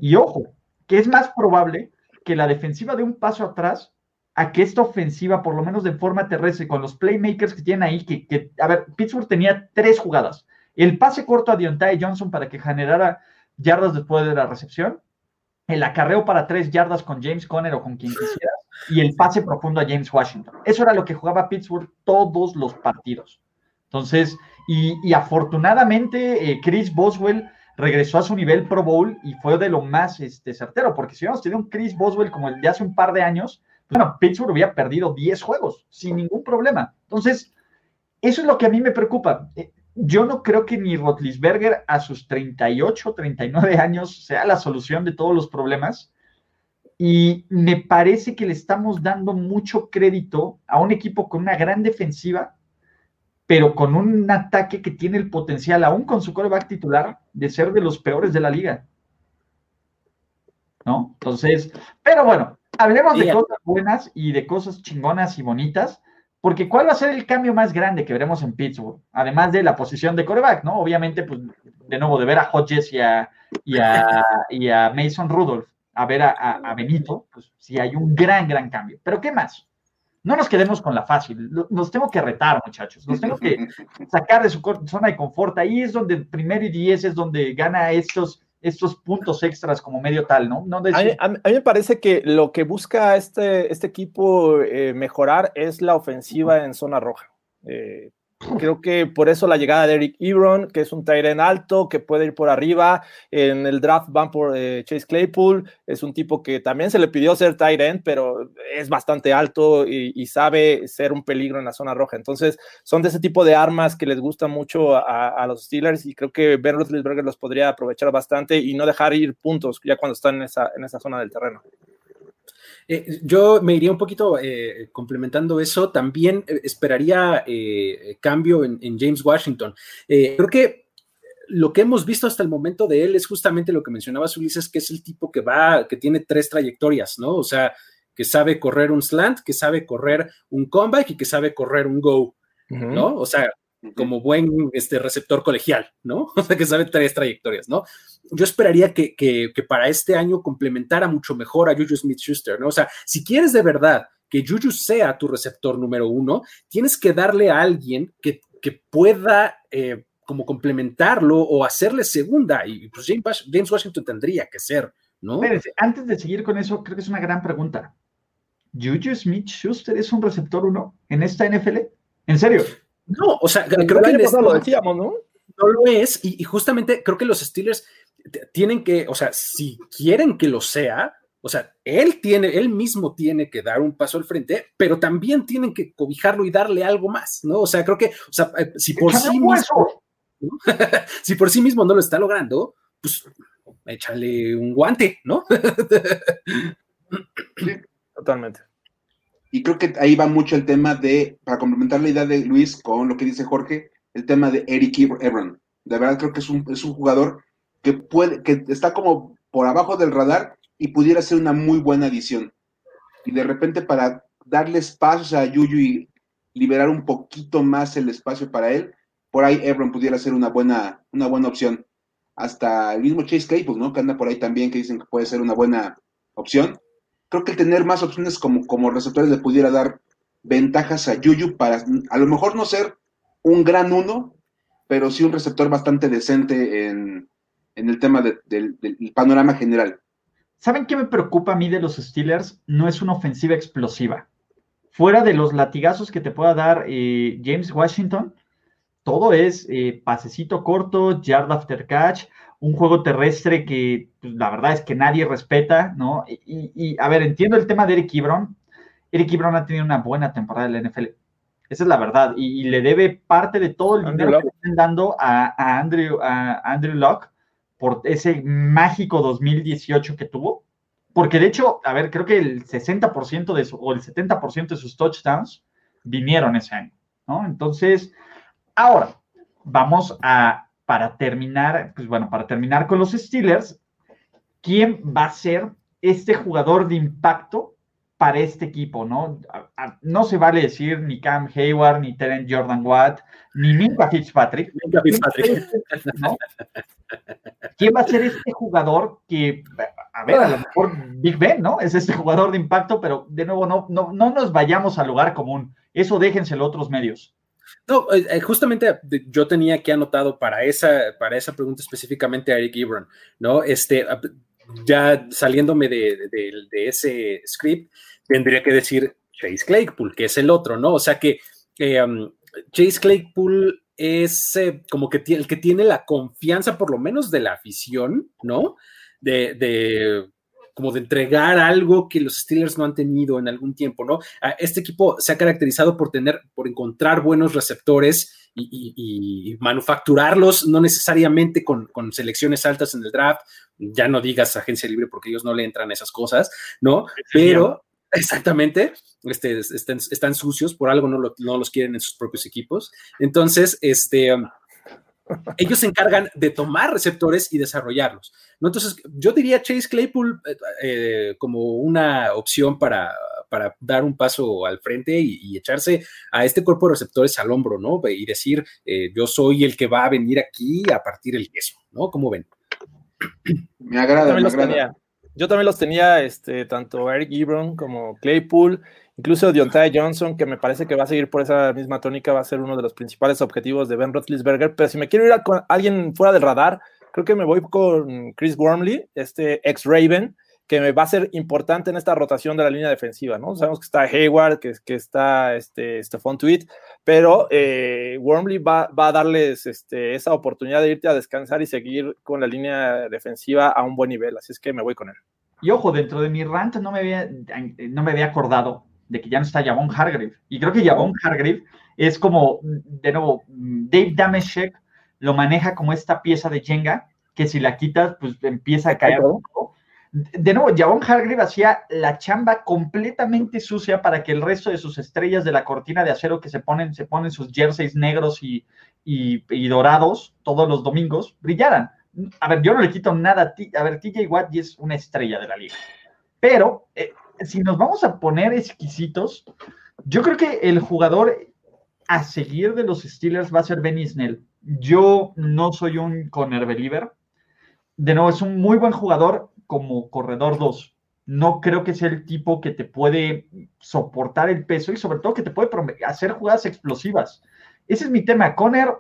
Y ojo, que es más probable que la defensiva de un paso atrás a que esta ofensiva, por lo menos de forma terrestre, con los playmakers que tienen ahí, que, a ver, Pittsburgh tenía tres jugadas. El pase corto a Deontay Johnson para que generara yardas después de la recepción, el acarreo para tres yardas con James Conner o con quien quisiera, y el pase profundo a James Washington. Eso era lo que jugaba Pittsburgh todos los partidos. Entonces, y, afortunadamente, eh, Chris Boswell regresó a su nivel Pro Bowl y fue de lo más este, certero, porque si hubiéramos tenido un Chris Boswell como el de hace un par de años, bueno, Pittsburgh había perdido 10 juegos sin ningún problema. Entonces, eso es lo que a mí me preocupa. Yo no creo que ni Rotlisberger a sus 38, 39 años sea la solución de todos los problemas. Y me parece que le estamos dando mucho crédito a un equipo con una gran defensiva, pero con un ataque que tiene el potencial, aún con su coreback titular, de ser de los peores de la liga. ¿No? Entonces, pero bueno, hablemos de cosas buenas y de cosas chingonas y bonitas, porque ¿cuál va a ser el cambio más grande que veremos en Pittsburgh? Además de la posición de coreback, ¿no? Obviamente, pues, de nuevo, de ver a Hodges y a, y a, Mason Rudolph, a ver a, Benito, pues sí hay un gran, gran cambio. Pero ¿qué más? No nos quedemos con la fácil, nos tengo que retar, muchachos, nos tengo que sacar de su zona de confort. Ahí es donde primero y diez es donde gana estos estos puntos extras como medio tal, ¿no? no a, mí, me parece que lo que busca este, este equipo eh, mejorar es la ofensiva en zona roja. Eh, Creo que por eso la llegada de Eric Ebron, que es un Tyren alto, que puede ir por arriba. En el draft van por eh, Chase Claypool, es un tipo que también se le pidió ser Tyren, pero es bastante alto y, sabe ser un peligro en la zona roja. Entonces, son de ese tipo de armas que les gusta mucho a, los Steelers y creo que Ben Roethlisberger los podría aprovechar bastante y no dejar ir puntos ya cuando están en esa, en esa zona del terreno. Eh, yo me iría un poquito eh, complementando eso. También eh, esperaría cambio en, James Washington. creo que lo que hemos visto hasta el momento de él es justamente lo que mencionabas, Ulises, que es el tipo que va, que tiene tres trayectorias, ¿no? O sea, que sabe correr un slant, que sabe correr un comeback y que sabe correr un go, ¿no? O sea, como buen este, receptor colegial, ¿no? O sea, que sabe tres trayectorias, ¿no? Yo esperaría que, para este año complementara mucho mejor a Juju Smith-Schuster, ¿no? O sea, si quieres de verdad que Juju sea tu receptor número uno, tienes que darle a alguien que, pueda eh, como complementarlo o hacerle segunda, y pues James, Washington tendría que ser, ¿no? antes de seguir con eso, creo que es una gran pregunta. ¿Juju Smith-Schuster es un receptor uno en esta NFL? ¿En serio? No, o sea, creo que lo decíamos, ¿no? No lo es, y, justamente creo que los Steelers tienen que, o sea, si quieren que lo sea, o sea, él tiene, él mismo tiene que dar un paso al frente, pero también tienen que cobijarlo y darle algo más, ¿no? O sea, creo que, o sea, eh, si por sí mismo, si por sí mismo no lo está logrando, pues échale un guante, ¿no? Totalmente. Y creo que ahí va mucho el tema de, para complementar la idea de Luis con lo que dice Jorge, el tema de Eric Ebron. De verdad creo que es un, es un jugador que, puede, que está como por abajo del radar y pudiera ser una muy buena adición. Y de repente para darle espacio a Yuyu y liberar un poquito más el espacio para él, por ahí Ebron pudiera ser una buena, una buena opción. Hasta el mismo Chase Claypool, ¿no? Que anda por ahí también, que dicen que puede ser una buena opción creo que el tener más opciones como, como receptores le pudiera dar ventajas a Yuyu para a lo mejor no ser un gran uno, pero sí un receptor bastante decente en, el tema del panorama general. ¿Saben qué me preocupa a mí de los Steelers? No es una ofensiva explosiva. Fuera de los latigazos que te pueda dar eh, James Washington, todo es eh, pasecito corto, yard after catch, un juego terrestre que pues, la verdad es que nadie respeta, ¿no? Y, a ver, entiendo el tema de Eric Ebron. Eric Ebron ha tenido una buena temporada en la NFL. Esa es la verdad. Y, le debe parte de todo el dinero que le están dando a, Andrew, a Andrew Locke por ese mágico 2018 que tuvo. Porque de hecho, a ver, creo que el 60% de su, o el 70% de sus touchdowns vinieron ese año, ¿no? Entonces, ahora, vamos a, para terminar, pues bueno, para terminar con los Steelers, ¿quién va a ser este jugador de impacto para este equipo, ¿no? No se vale decir ni Cam Hayward, ni Terence Jordan Watt, ni Minka Fitzpatrick. ¿Quién va a ser este jugador que, a ver, a lo mejor Big Ben, ¿no? Es este jugador de impacto, pero de nuevo, no, no, no nos vayamos al lugar común. Eso déjenselo a otros medios. No, eh, eh, justamente yo tenía que anotado para esa, para esa pregunta específicamente a Eric Ebron, ¿no? Este, ya saliéndome de, ese script, tendría que decir Chase Claypool, que es el otro, ¿no? O sea que eh, um, Chase Claypool es como que el que tiene la confianza, por lo menos de la afición, ¿no? De, como de entregar algo que los Steelers no han tenido en algún tiempo, ¿no? Este equipo se ha caracterizado por tener, por encontrar buenos receptores y, manufacturarlos, no necesariamente con, selecciones altas en el draft, ya no digas agencia libre porque ellos no le entran esas cosas, ¿no? Pero exactamente, este, están, sucios, por algo no, los quieren en sus propios equipos. Entonces, este, ellos se encargan de tomar receptores y desarrollarlos. ¿no? Entonces, yo diría Chase Claypool eh, eh, como una opción para, para dar un paso al frente y, echarse a este cuerpo de receptores al hombro, ¿no? Y decir, eh, yo soy el que va a venir aquí a partir el queso, ¿no? ¿Cómo ven? Me agrada, me agrada. Yo también los tenía, este, tanto Eric Ebron como Claypool, incluso Deontay Johnson, que me parece que va a seguir por esa misma tónica, va a ser uno de los principales objetivos de Ben Roethlisberger. Pero si me quiero ir a con alguien fuera del radar, creo que me voy con Chris Wormley, este ex Raven, que me va a ser importante en esta rotación de la línea defensiva, ¿no? Sabemos que está Hayward, que, que está este, Stephon Tweet, pero eh, Wormley va, a darles este, esa oportunidad de irte a descansar y seguir con la línea defensiva a un buen nivel, así es que me voy con él. Y ojo, dentro de mi rant no me no me había acordado de que ya no está Javon Hargrave, y creo que Javon Hargrave es como, de nuevo, Dave Dameshek lo maneja como esta pieza de Jenga, que si la quitas, pues empieza a caer de nuevo, Javon Hargrave hacía la chamba completamente sucia para que el resto de sus estrellas de la cortina de acero que se ponen, se ponen sus jerseys negros y, dorados todos los domingos brillaran. A ver, yo no le quito nada a, ver, TJ Watt es una estrella de la liga. Pero eh, si nos vamos a poner exquisitos, yo creo que el jugador a seguir de los Steelers va a ser Benny Snell. Yo no soy un corner believer. De nuevo, es un muy buen jugador como corredor 2. No creo que sea el tipo que te puede soportar el peso y sobre todo que te puede hacer jugadas explosivas. Ese es mi tema. Conner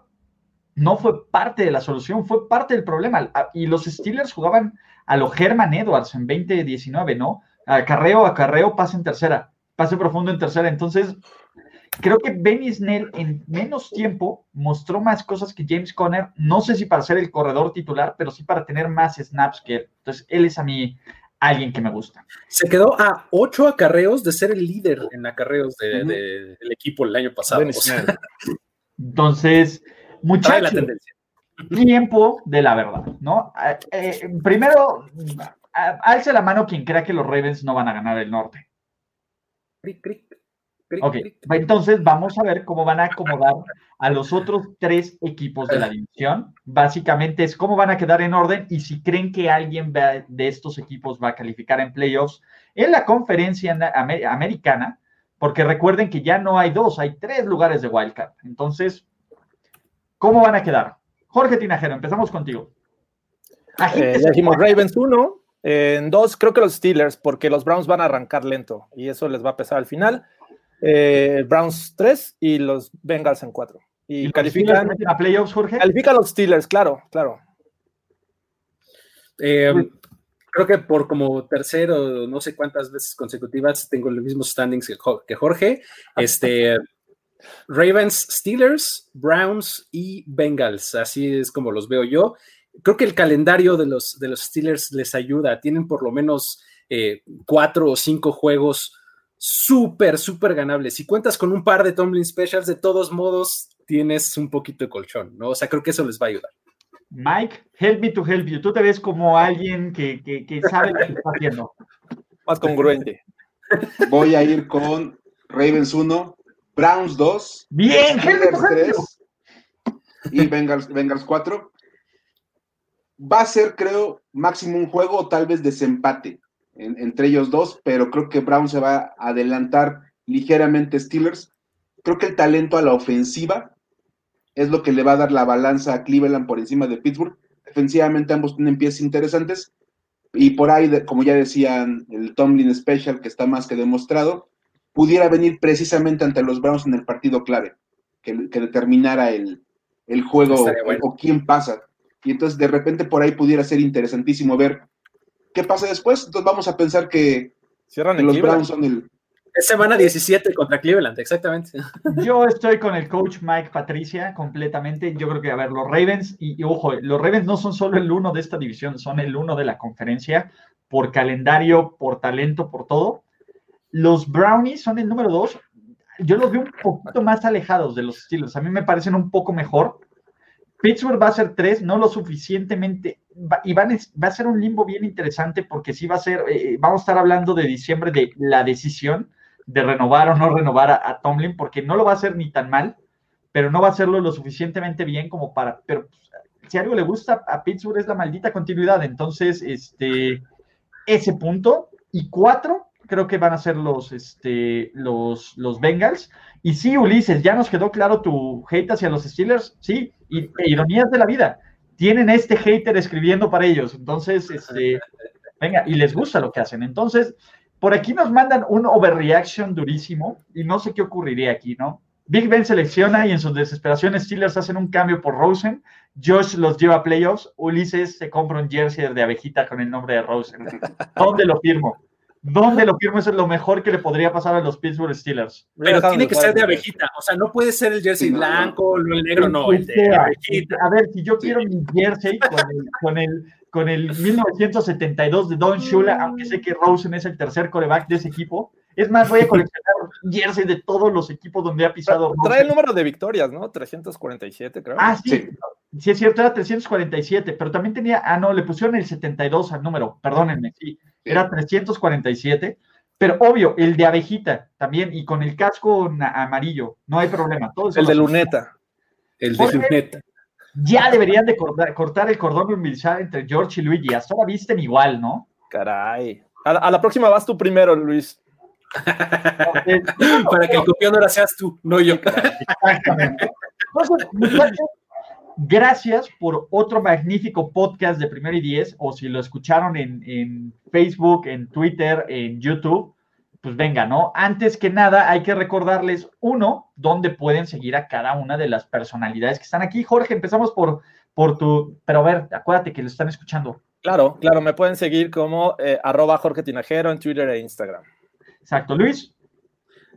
no fue parte de la solución, fue parte del problema. Y los Steelers jugaban a lo Herman Edwards en 2019, ¿no? Acarreo, acarreo, pase en tercera, pase profundo en tercera. Entonces, creo que Benny Snell en menos tiempo mostró más cosas que James Conner. No sé si para ser el corredor titular, pero sí para tener más snaps que él. Entonces, él es a mí alguien que me gusta. Se quedó a ocho acarreos de ser el líder en acarreos del equipo el año pasado. Entonces, muchachos, tiempo de la verdad, ¿no? Eh, eh, primero, alce la mano quien crea que los Ravens no van a ganar el norte. Ok, entonces vamos a ver cómo van a acomodar a los otros tres equipos de la división. Básicamente es cómo van a quedar en orden y si creen que alguien de estos equipos va a calificar en playoffs en la conferencia americana, porque recuerden que ya no hay dos, hay tres lugares de wildcard. Entonces, ¿cómo van a quedar? Jorge Tinajero, empezamos contigo. Eh, dijimos Ravens 1, en dos creo que los Steelers, porque los Browns van a arrancar lento y eso les va a pesar al final eh, Browns 3 y los Bengals en 4. Y, califican a playoffs, Jorge. Califican los Steelers, claro, claro. Eh, creo que por como tercero, no sé cuántas veces consecutivas, tengo los mismos standings que Jorge. Este, Ravens, Steelers, Browns y Bengals. Así es como los veo yo. Creo que el calendario de los, de los Steelers les ayuda. Tienen por lo menos eh, cuatro o cinco juegos súper, súper ganable. Si cuentas con un par de Tomlin Specials, de todos modos tienes un poquito de colchón, ¿no? O sea, creo que eso les va a ayudar. Mike, help me to help you. Tú te ves como alguien que, sabe lo que está haciendo. Más congruente. Voy a ir con Ravens 1, Browns 2, Bien, 3. y Bengals, Bengals 4. Va a ser, creo, máximo un juego o tal vez desempate entre ellos dos, pero creo que Brown se va a adelantar ligeramente Steelers. Creo que el talento a la ofensiva es lo que le va a dar la balanza a Cleveland por encima de Pittsburgh. Defensivamente ambos tienen piezas interesantes y por ahí, como ya decían, el Tomlin Special, que está más que demostrado, pudiera venir precisamente ante los Browns en el partido clave, que, determinara el, juego o, quién pasa. Y entonces de repente por ahí pudiera ser interesantísimo ver qué pasa después. Entonces vamos a pensar que, los Browns son el, es semana 17 contra Cleveland, exactamente. Yo estoy con el coach Mike Patricia completamente. Yo creo que, a ver, los Ravens, y, ojo, los Ravens no son solo el uno de esta división, son el uno de la conferencia por calendario, por talento, por todo. Los Brownies son el número dos. Yo los veo un poquito más alejados de los Steelers. A mí me parecen un poco mejor. Pittsburgh va a ser tres, no lo suficientemente, y va a ser un limbo bien interesante porque sí va a ser, eh, vamos a estar hablando de diciembre de la decisión, de renovar o no renovar a, Tomlin, porque no lo va a hacer ni tan mal, pero no va a hacerlo lo suficientemente bien como para. Pero pues, si algo le gusta a Pittsburgh es la maldita continuidad. Entonces, este, ese punto. Y cuatro, creo que van a ser los, este, los, los Bengals. Y sí, Ulises, ya nos quedó claro tu hate hacia los Steelers. Sí, y e ironías de la vida. Tienen este hater escribiendo para ellos. Entonces, este, venga, y les gusta lo que hacen. Entonces, por aquí nos mandan un overreaction durísimo y no sé qué ocurriría aquí, ¿no? Big Ben selecciona y en sus desesperaciones Steelers hacen un cambio por Rosen. Josh los lleva a playoffs. Ulises se compra un jersey de abejita con el nombre de Rosen. ¿Dónde lo firmo? ¿Dónde lo firmo? Eso es lo mejor que le podría pasar a los Pittsburgh Steelers. Pero tiene que ser de abejita. O sea, no puede ser el jersey blanco, el negro, no. El de abejita. A ver, si yo quiero mi jersey con el con el 1972 de Don Shula, aunque sé que Rosen es el tercer coreback de ese equipo. Es más, voy a coleccionar jersey de todos los equipos donde ha pisado. Trae el número de victorias, ¿no? 347, creo. Ah, sí. sí. Es cierto, era 347, pero también tenía, ah, no, le pusieron el 72 al número, perdónenme, sí, era 347. Pero obvio, el de abejita también, y con el casco amarillo, no hay problema. Todo el de luneta. El de luneta ya deberían de cortar, el cordón umbilical entre George y Luigi. Hasta ahora visten igual, ¿no? Caray. A la, próxima vas tú primero, Luis. Para que el copión ahora seas tú, no yo. Exactamente. Gracias por otro magnífico podcast de Primero y Diez, o si lo escucharon en, en Facebook, en Twitter, en YouTube pues venga, ¿no? Antes que nada, hay que recordarles, uno, dónde pueden seguir a cada una de las personalidades que están aquí. Jorge, empezamos por, por tu, pero a ver, acuérdate que lo están escuchando. Claro, claro, me pueden seguir como eh, arroba Jorge Tinajero en Twitter e Instagram. Exacto, Luis.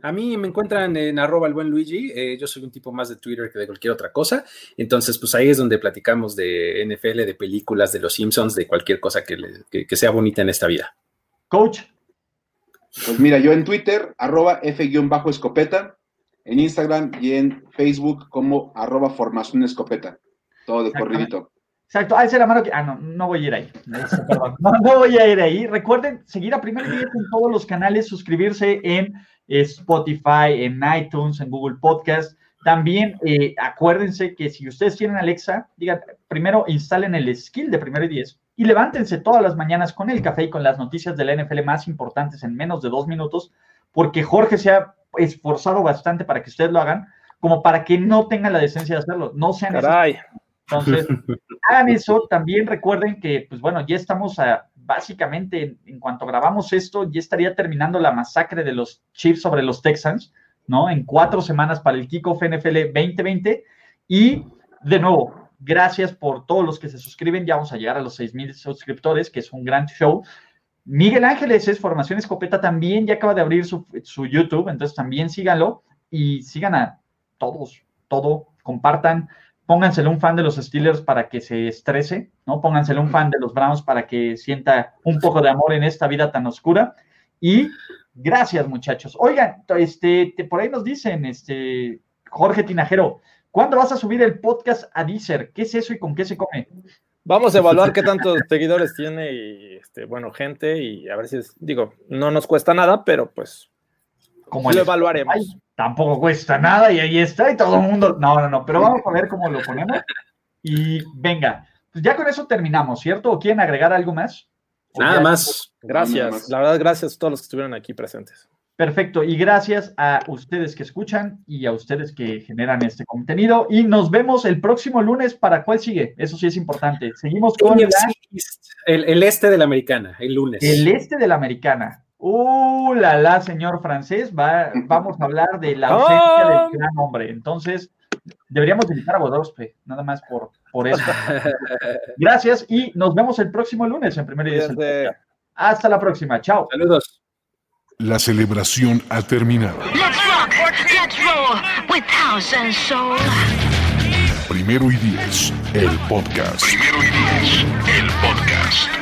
A mí me encuentran en arroba el buen Luigi. Eh, yo soy un tipo más de Twitter que de cualquier otra cosa. Entonces, pues ahí es donde platicamos de NFL, de películas, de los Simpsons, de cualquier cosa que, que sea bonita en esta vida. Coach. Pues mira, yo en Twitter, arroba F-escopeta, en Instagram y en Facebook como arroba formación escopeta. Todo de corridito. Exacto. Ah, esa es la mano que. Ah, no, no voy a ir ahí. No, voy a ir ahí. Recuerden seguir a Primer Día en todos los canales, suscribirse en Spotify, en iTunes, en Google Podcast. También eh, acuérdense que si ustedes tienen Alexa, digan, primero instalen el skill de Primero y Diez y levántense todas las mañanas con el café y con las noticias de la NFL más importantes en menos de dos minutos, porque Jorge se ha esforzado bastante para que ustedes lo hagan, como para que no tengan la decencia de hacerlo, no sean Caray. Entonces, hagan eso. También recuerden que, pues bueno, ya estamos a, básicamente, en, cuanto grabamos esto, ya estaría terminando la masacre de los Chiefs sobre los Texans, ¿no? En cuatro semanas para el kickoff NFL 2020. Y, de nuevo, Gracias por todos los que se suscriben. Ya vamos a llegar a los 6,000 suscriptores, que es un gran show. Miguel Ángeles es Formación Escopeta, también ya acaba de abrir su, YouTube, entonces también síganlo y sigan a todos, todo, compartan, pónganselo un fan de los Steelers para que se estrese, ¿no? Pónganselo un fan de los Browns para que sienta un poco de amor en esta vida tan oscura. Y gracias, muchachos. Oigan, este, por ahí nos dicen, este, Jorge Tinajero, ¿Cuándo vas a subir el podcast a Deezer? ¿Qué es eso y con qué se come? Vamos a evaluar qué tantos seguidores tiene y, este, bueno, gente y a ver si es, digo, no nos cuesta nada, pero pues como lo evaluaremos. tampoco cuesta nada y ahí está y todo el mundo, no, no, no, pero vamos a ver cómo lo ponemos. Y venga, pues ya con eso terminamos, ¿cierto? ¿O quieren agregar algo más? Nada más. Gracias, la verdad, gracias a todos los que estuvieron aquí presentes. Perfecto, y gracias a ustedes que escuchan y a ustedes que generan este contenido. Y nos vemos el próximo lunes para cuál sigue. Eso sí es importante. Seguimos con el, el, este de la americana, el lunes. El este de la americana. Uh, la la, señor francés, va, vamos a hablar de la ausencia del gran hombre. Entonces, deberíamos invitar a Bodospe, nada más por, por eso. Gracias y nos vemos el próximo lunes en primer y Hasta la próxima, chao. Saludos. La celebración ha terminado. Primero y diez, el podcast. Primero y diez, el podcast.